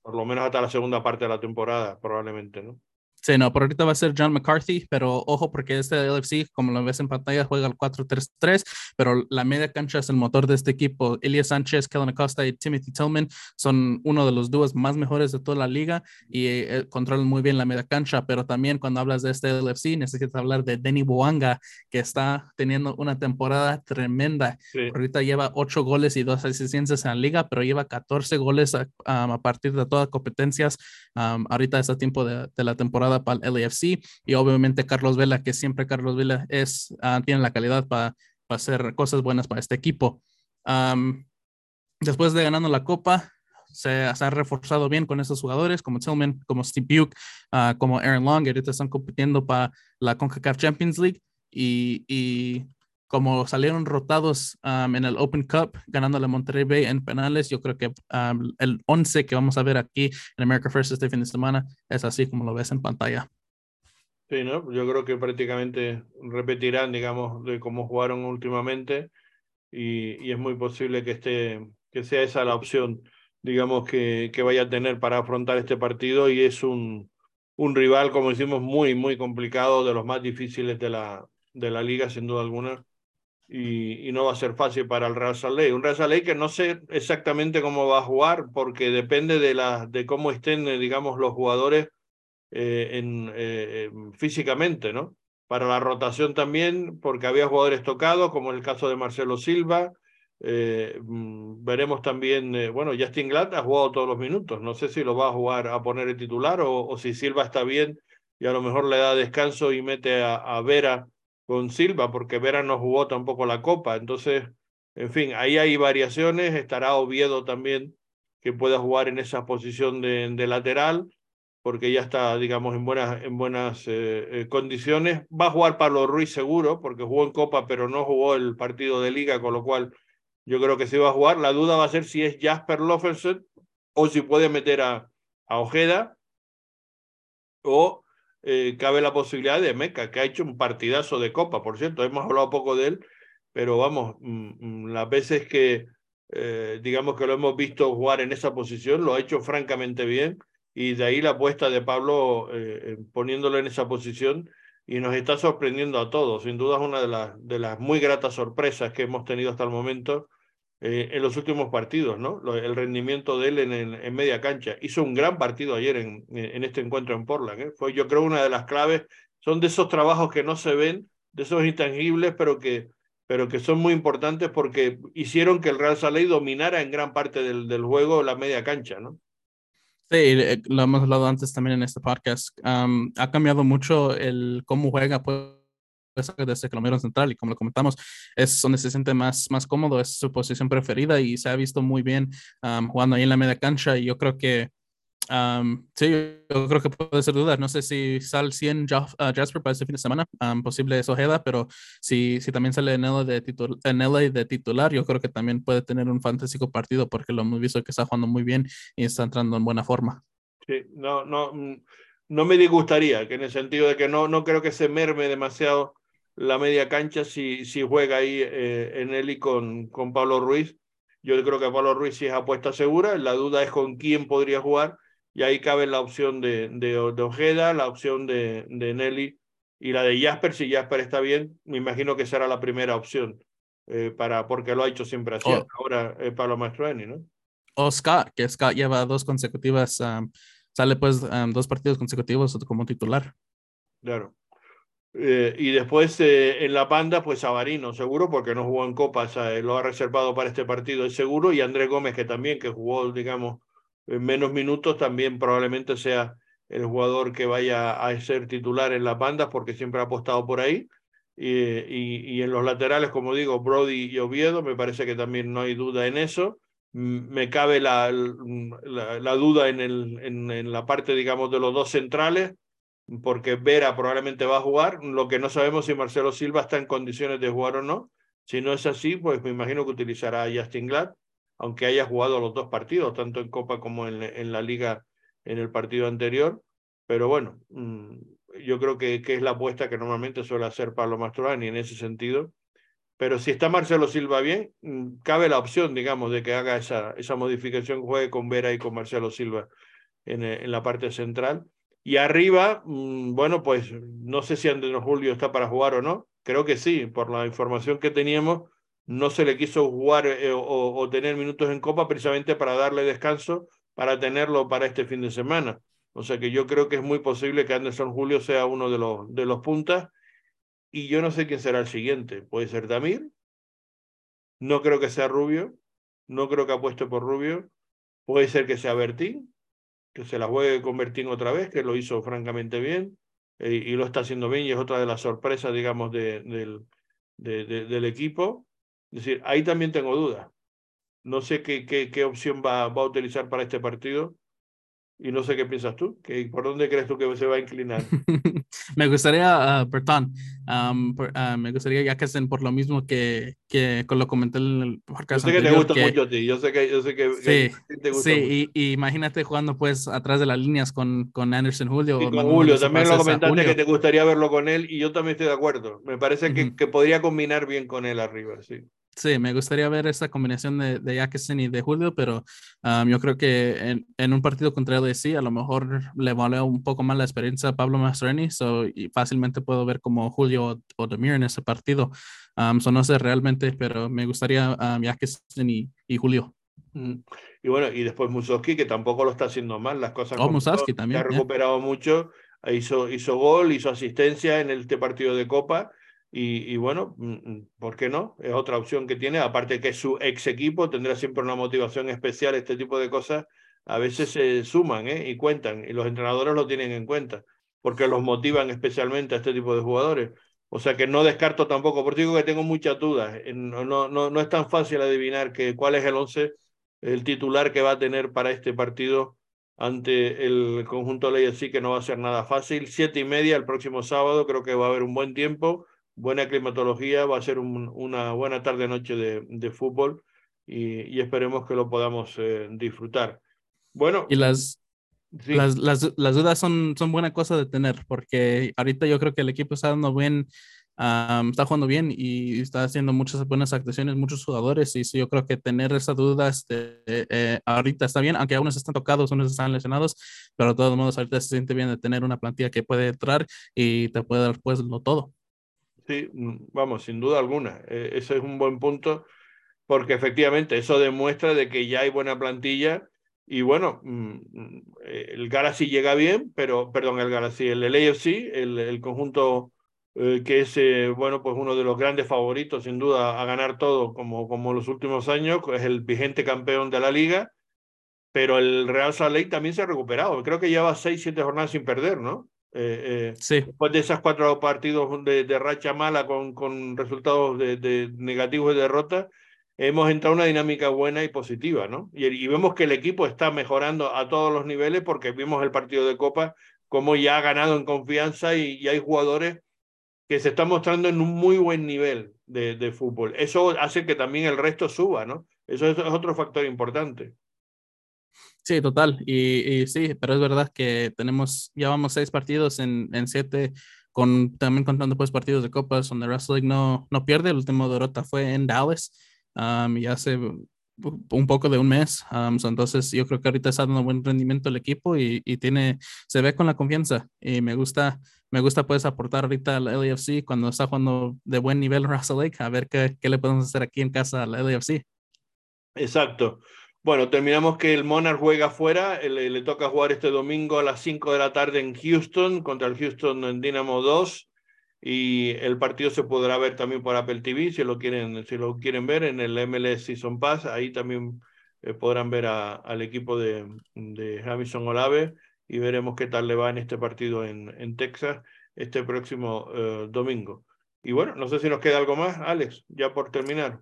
A: por lo menos hasta la segunda parte de la temporada, probablemente, ¿no?
B: Sí, no, por ahorita va a ser John McCarthy, pero ojo porque este LFC, como lo ves en pantalla, juega el 4-3-3, pero la media cancha es el motor de este equipo. Elias Sánchez, Kellen Acosta y Timothy Tillman son uno de los dúos más mejores de toda la liga y eh, controlan muy bien la media cancha, pero también cuando hablas de este LFC necesitas hablar de Denny Boanga, que está teniendo una temporada tremenda. Sí. Ahorita lleva 8 goles y 2 asistencias en la liga, pero lleva 14 goles a, um, a partir de todas competencias. Um, ahorita es a tiempo de, de la temporada para el LAFC y obviamente Carlos Vela, que siempre Carlos Vela es, uh, tiene la calidad para pa hacer cosas buenas para este equipo. Um, después de ganando la copa, se, se, ha reforzado bien con esos jugadores como Tillman, como Steve Buke, uh, como Aaron Long, ahorita están compitiendo para la CONCACAF Champions League y, y como salieron rotados um, en el Open Cup, ganando la Monterrey Bay en penales, yo creo que um, el 11 que vamos a ver aquí en America First este fin de semana es así como lo ves en pantalla.
A: Sí, ¿no? Yo creo que prácticamente repetirán, digamos, de cómo jugaron últimamente y, y es muy posible que, esté, que sea esa la opción, digamos, que, que vaya a tener para afrontar este partido y es un, un rival, como decimos, muy, muy complicado, de los más difíciles de la, de la liga, sin duda alguna y, no va a ser fácil para el Real Salt Lake. Un Real Salt que no sé exactamente cómo va a jugar porque depende de, la, de cómo estén, eh, digamos, los jugadores eh, en, eh, físicamente, ¿no? Para la rotación también, porque había jugadores tocados, como en el caso de Marcelo Silva. Mm, veremos también, bueno, Justin Glad ha jugado todos los minutos. No sé si lo va a jugar a poner el titular o, si Silva está bien y a lo mejor le da descanso y mete a Vera con Silva, porque Vera no jugó tampoco la Copa. Entonces, en fin, ahí hay variaciones. Estará Oviedo también, que pueda jugar en esa posición de, lateral, porque ya está, digamos, en buenas, en buenas eh, eh, condiciones. Va a jugar Pablo Ruiz seguro, porque jugó en Copa, pero no jugó el partido de Liga, con lo cual yo creo que sí va a jugar. La duda va a ser si es Jasper Loffelsen o si puede meter a, a Ojeda o eh, cabe la posibilidad de Meca, que ha hecho un partidazo de Copa, por cierto, hemos hablado poco de él, pero vamos, mm, las veces que, eh, digamos que lo hemos visto jugar en esa posición, lo ha hecho francamente bien y de ahí la apuesta de Pablo eh, poniéndolo en esa posición y nos está sorprendiendo a todos. Sin duda es una de las, de las muy gratas sorpresas que hemos tenido hasta el momento eh, en los últimos partidos, ¿no? El rendimiento de él en, en, media cancha. Hizo un gran partido ayer en, en este encuentro en Portland. ¿eh? Fue, yo creo, una de las claves. Son de esos trabajos que no se ven, de esos intangibles, pero que, pero que son muy importantes porque hicieron que el Real Salé dominara en gran parte del, del juego la media cancha, ¿no?
B: Sí, eh, lo hemos hablado antes también en este podcast. ha cambiado mucho el cómo juega pues, desde Colombiano Central y como lo comentamos, es donde se siente más, más cómodo, es su posición preferida y se ha visto muy bien jugando ahí en la media cancha y yo creo que sí, yo creo que puede ser duda. No sé si sale 100 uh, Jasper para este fin de semana, posible es Ojeda, pero si, si también sale Nella de, titul de titular, yo creo que también puede tener un fantástico partido porque lo hemos visto que está jugando muy bien y está entrando en buena forma.
A: Sí, no, no, mm, no me disgustaría, que en el sentido de que no, no creo que se merme demasiado la media cancha si, si juega ahí eh, en y con, con Pablo Ruiz. Yo creo que Pablo Ruiz sí es apuesta segura. La duda es con quién podría jugar. Y ahí cabe la opción de, de, Ojeda, la opción de, de, Nelly y la de Jasper. Si Jasper está bien, me imagino que será la primera opción. Eh, para, porque lo ha hecho siempre así. Oh. Ahora eh, Pablo Mastroeni, ¿no?
B: O Scott, que Scott lleva dos consecutivas, sale pues dos partidos consecutivos como titular.
A: Claro. Eh, y después eh, en la panda, pues Sabarino, seguro, porque no jugó en Copas, eh, lo ha reservado para este partido, es seguro. Y Andrés Gómez, que también, que jugó, digamos, en menos minutos, también probablemente sea el jugador que vaya a ser titular en la panda, porque siempre ha apostado por ahí. Y, y, en los laterales, como digo, Brody y Oviedo, me parece que también no hay duda en eso. Me cabe la, la, duda en, el, en la parte, digamos, de los dos centrales porque Vera probablemente va a jugar. Lo que no sabemos si Marcelo Silva está en condiciones de jugar o no. Si no es así, pues me imagino que utilizará a Justin Glad, aunque haya jugado los dos partidos, tanto en Copa como en, en la Liga en el partido anterior. Pero bueno, mm, yo creo que, que, es la apuesta que normalmente suele hacer Pablo Mastroani en ese sentido. Pero si está Marcelo Silva bien, mm, cabe la opción, digamos, de que haga esa, esa modificación, juegue con Vera y con Marcelo Silva en, en la parte central y arriba, mm, bueno, pues no sé si Andrés Julio está para jugar o no. Creo que sí, por la información que teníamos, no se le quiso jugar eh, o, tener minutos en Copa precisamente para darle descanso, para tenerlo para este fin de semana. O sea que yo creo que es muy posible que Anderson Julio sea uno de los, de los puntas. Y yo no sé quién será el siguiente. Puede ser Damir. No creo que sea Rubio. No creo que apueste por Rubio. Puede ser que sea Bertín que se la juegue con otra vez, que lo hizo francamente bien eh, y lo está haciendo bien y es otra de las sorpresas, digamos, de, del, de, del equipo. Es decir, ahí también tengo dudas. No sé qué, qué, qué opción va, va, a utilizar para este partido. Y no sé qué piensas tú, ¿Qué, ¿por dónde crees tú que se va a inclinar? [laughs]
B: me gustaría, uh, Bertón, um, uh, me gustaría ya que hacen por lo mismo que, que lo comenté en el
A: podcast. Yo sé que te gusta mucho a ti, yo sé que, yo sé que,
B: sí, que te gusta sí y, y, imagínate jugando pues atrás de las líneas con, con Anderson Julio.
A: Sí, con Julio, también lo comentaste que te gustaría verlo con él y yo también estoy de acuerdo. Me parece uh -huh. que, que podría combinar bien con él arriba, sí.
B: Sí, me gustaría ver esa combinación de, de Jackson y de Julio, pero um, yo creo que en, en, un partido contra sí, a lo mejor le vale un poco más la experiencia a Pablo Mastroeni, so, y fácilmente puedo ver como Julio o, o Demir en ese partido. Um, so no sé realmente, pero me gustaría um, Jackson y, y Julio.
A: Mm. Y bueno, y después Musowski, que tampoco lo está haciendo mal, las cosas.
B: Oh, Musowski también.
A: Ha recuperado yeah. mucho, hizo, hizo gol, hizo asistencia en este partido de Copa y, bueno, mm, mm, ¿por qué no? Es otra opción que tiene, aparte que su ex equipo tendrá siempre una motivación especial, este tipo de cosas a veces se suman ¿eh? y cuentan, y los entrenadores lo tienen en cuenta, porque los motivan especialmente a este tipo de jugadores. O sea que no descarto tampoco, por digo que tengo muchas dudas, no, no, no, no es tan fácil adivinar que, cuál es el once, el titular que va a tener para este partido ante el conjunto Ley así que no va a ser nada fácil. Siete y media el próximo sábado, creo que va a haber un buen tiempo buena climatología, va a ser un, una buena tarde-noche de, de, fútbol y, y, esperemos que lo podamos eh, disfrutar. Bueno.
B: Y las, sí. las, las, las, dudas son, son buena cosa de tener porque ahorita yo creo que el equipo está dando buen, está jugando bien y está haciendo muchas buenas actuaciones, muchos jugadores. Y sí, yo creo que tener esas dudas de, eh, ahorita está bien, aunque algunos están tocados, unos están lesionados, pero de todos modos, ahorita se siente bien de tener una plantilla que puede entrar y te puede dar pues lo todo.
A: Sí, mm, vamos, sin duda alguna. E, ese es un buen punto porque efectivamente eso demuestra de que ya hay buena plantilla y bueno, mm, mm, el Galaxy llega bien, pero, perdón, el Galaxy, el, el AFC, el, el conjunto eh, que es, eh, bueno, pues uno de los grandes favoritos, sin duda, a ganar todo, como, como los últimos años, es el vigente campeón de la liga, pero el Real Salt Lake también se ha recuperado. Creo que lleva seis, siete jornadas sin perder, ¿no?
B: Eh, sí.
A: Después de esas cuatro partidos de, de racha mala con, con resultados de, de negativos de derrota, hemos entrado en una dinámica buena y positiva, ¿no? Y, y, vemos que el equipo está mejorando a todos los niveles porque vimos el partido de Copa como ya ha ganado en confianza y, y hay jugadores que se están mostrando en un muy buen nivel de, de fútbol. Eso hace que también el resto suba, ¿no? Eso es, es otro factor importante.
B: Sí, total. Y, y, sí, pero es verdad que tenemos, ya vamos seis partidos en, en siete, con, también contando pues partidos de copas donde Wrestling no, no pierde. El último derrota fue en Dallas um, hace un poco de un mes. Um, so entonces yo creo que ahorita está dando buen rendimiento el equipo y, y, tiene, se ve con la confianza y me gusta, me gusta pues aportar ahorita al LAFC cuando está jugando de buen nivel Russell Lake, a ver qué, qué le podemos hacer aquí en casa al LAFC.
A: Exacto. Bueno, terminamos que el Monarch juega afuera, le, toca jugar este domingo a las 5 de la tarde en Houston contra el Houston Dynamo 2 y el partido se podrá ver también por Apple TV si lo quieren, si lo quieren ver en el MLS Season Pass, ahí también eh, podrán ver al equipo de, Jamison Olave y veremos qué tal le va en este partido en, en Texas este próximo uh, domingo. Y bueno, no sé si nos queda algo más, Alex, ya por terminar.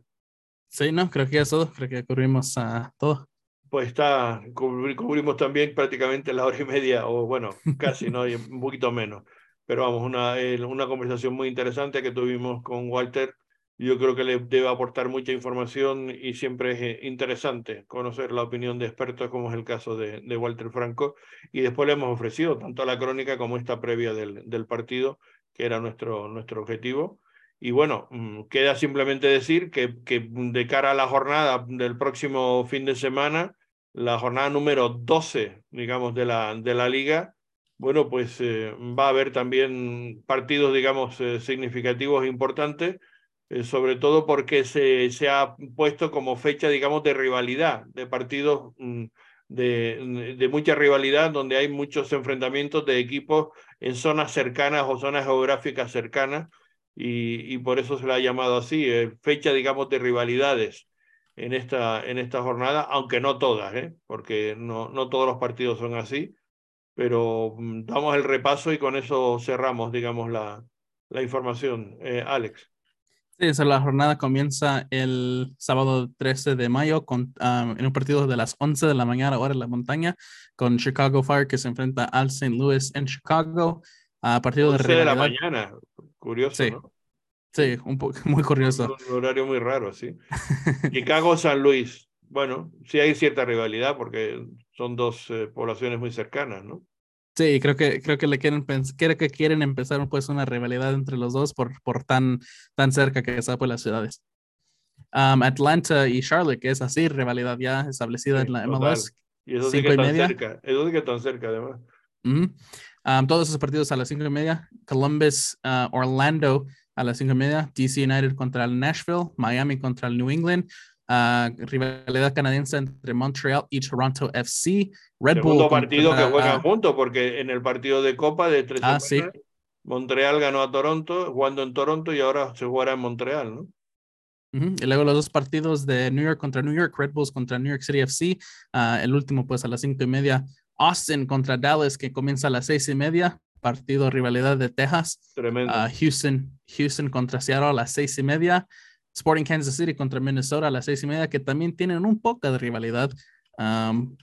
B: Sí, no, creo que ya es todo, creo que cubrimos a todo.
A: Pues está, cubrimos también prácticamente la hora y media, o bueno, casi, ¿no? Y un poquito menos. Pero vamos, una, una conversación muy interesante que tuvimos con Walter. Yo creo que le debe aportar mucha información y siempre es eh, interesante conocer la opinión de expertos, como es el caso de, de Walter Franco. Y después le hemos ofrecido tanto la crónica como esta previa del, del partido, que era nuestro, nuestro objetivo y bueno, mm, queda simplemente decir que, que, de cara a la jornada del próximo fin de semana, la jornada número 12, digamos, de la, de la liga, bueno, pues eh, va a haber también partidos, digamos, eh, significativos e importantes, eh, sobre todo porque se, se ha puesto como fecha, digamos, de rivalidad, de partidos mm, de, de mucha rivalidad, donde hay muchos enfrentamientos de equipos en zonas cercanas o zonas geográficas cercanas y, y, por eso se la ha llamado así, eh, fecha, digamos, de rivalidades en esta, en esta jornada, aunque no todas, ¿eh? porque no, no todos los partidos son así, pero mm, damos el repaso y con eso cerramos, digamos, la, la información. Eh, Alex.
B: Sí, esa la jornada comienza el sábado 13 de mayo con, um, en un partido de las 11 de la mañana, hora en la montaña, con Chicago Fire que se enfrenta al St. Louis en Chicago. A partido de,
A: de la mañana. Curioso,
B: sí.
A: ¿no?
B: Sí, un poco [laughs] muy curioso.
A: Un, horario muy raro, sí. [laughs] Chicago, San Luis. Bueno, sí hay cierta rivalidad porque son dos eh, poblaciones muy cercanas, ¿no?
B: Sí, creo que creo que le quieren creo que quieren empezar pues una rivalidad entre los dos por, por tan tan cerca que está pues las ciudades. Um, Atlanta y Charlotte, que es así, rivalidad ya establecida
A: sí,
B: en la MLS.
A: Y eso sí que cerca, eso sí que están cerca además.
B: -huh. Um, todos esos partidos a las cinco y media. Columbus, uh, Orlando a las cinco y media. DC United contra el Nashville. Miami contra el New England. Uh, rivalidad canadiense entre Montreal y Toronto FC.
A: Red Segundo Bull partido contra, que juegan uh, juntos porque en el partido de Copa de tres
B: ah, sí.
A: Montreal ganó a Toronto jugando en Toronto y ahora se jugará en Montreal, ¿no?
B: Uh -huh. Y luego los dos partidos de New York contra New York, Red Bulls contra New York City FC. Uh, el último, pues a las cinco y media, Austin contra Dallas, que comienza a las seis y media. Partido rivalidad de Texas.
A: Tremendo.
B: Uh, Houston, Houston contra Seattle a las seis y media. Sporting Kansas City contra Minnesota a las seis y media, que también tienen un poco de rivalidad. Um,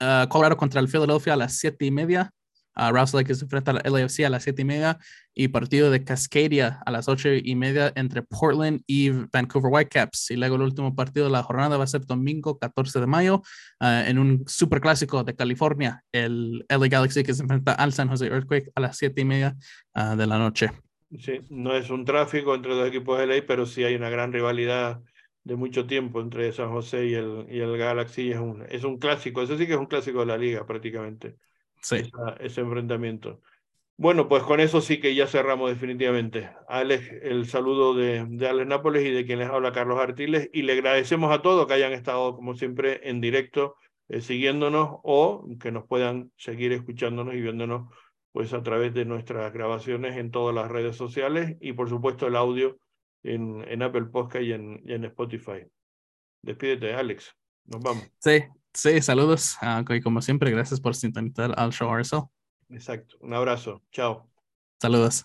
B: uh, Colorado contra el Philadelphia a las siete y media. Uh, Rouse se enfrenta al LAFC a las siete y media y partido de Cascadia a las ocho y media entre Portland y Vancouver Whitecaps. Y luego el último partido de la jornada va a ser domingo 14 de mayo uh, en un super clásico de California, el LA Galaxy que se enfrenta al San Jose Earthquake a las siete y media uh, de la noche.
A: Sí, no es un tráfico entre dos equipos de ley, pero sí hay una gran rivalidad de mucho tiempo entre San José y el, y el Galaxy. Es un, es un clásico, eso sí que es un clásico de la liga prácticamente.
B: Sí.
A: ese enfrentamiento. Bueno, pues con eso sí que ya cerramos definitivamente. Alex, el saludo de, de Alex Nápoles y de quien les habla Carlos Artiles. Y le agradecemos a todos que hayan estado, como siempre, en directo eh, siguiéndonos o que nos puedan seguir escuchándonos y viéndonos pues a través de nuestras grabaciones en todas las redes sociales y por supuesto el audio en, en Apple Podcast y en, y en Spotify. Despídete, Alex. Nos vamos.
B: Sí, sí, saludos. Uh, como siempre, gracias por sintonizar al show RSL.
A: Exacto. Un abrazo. Chao.
B: Saludos.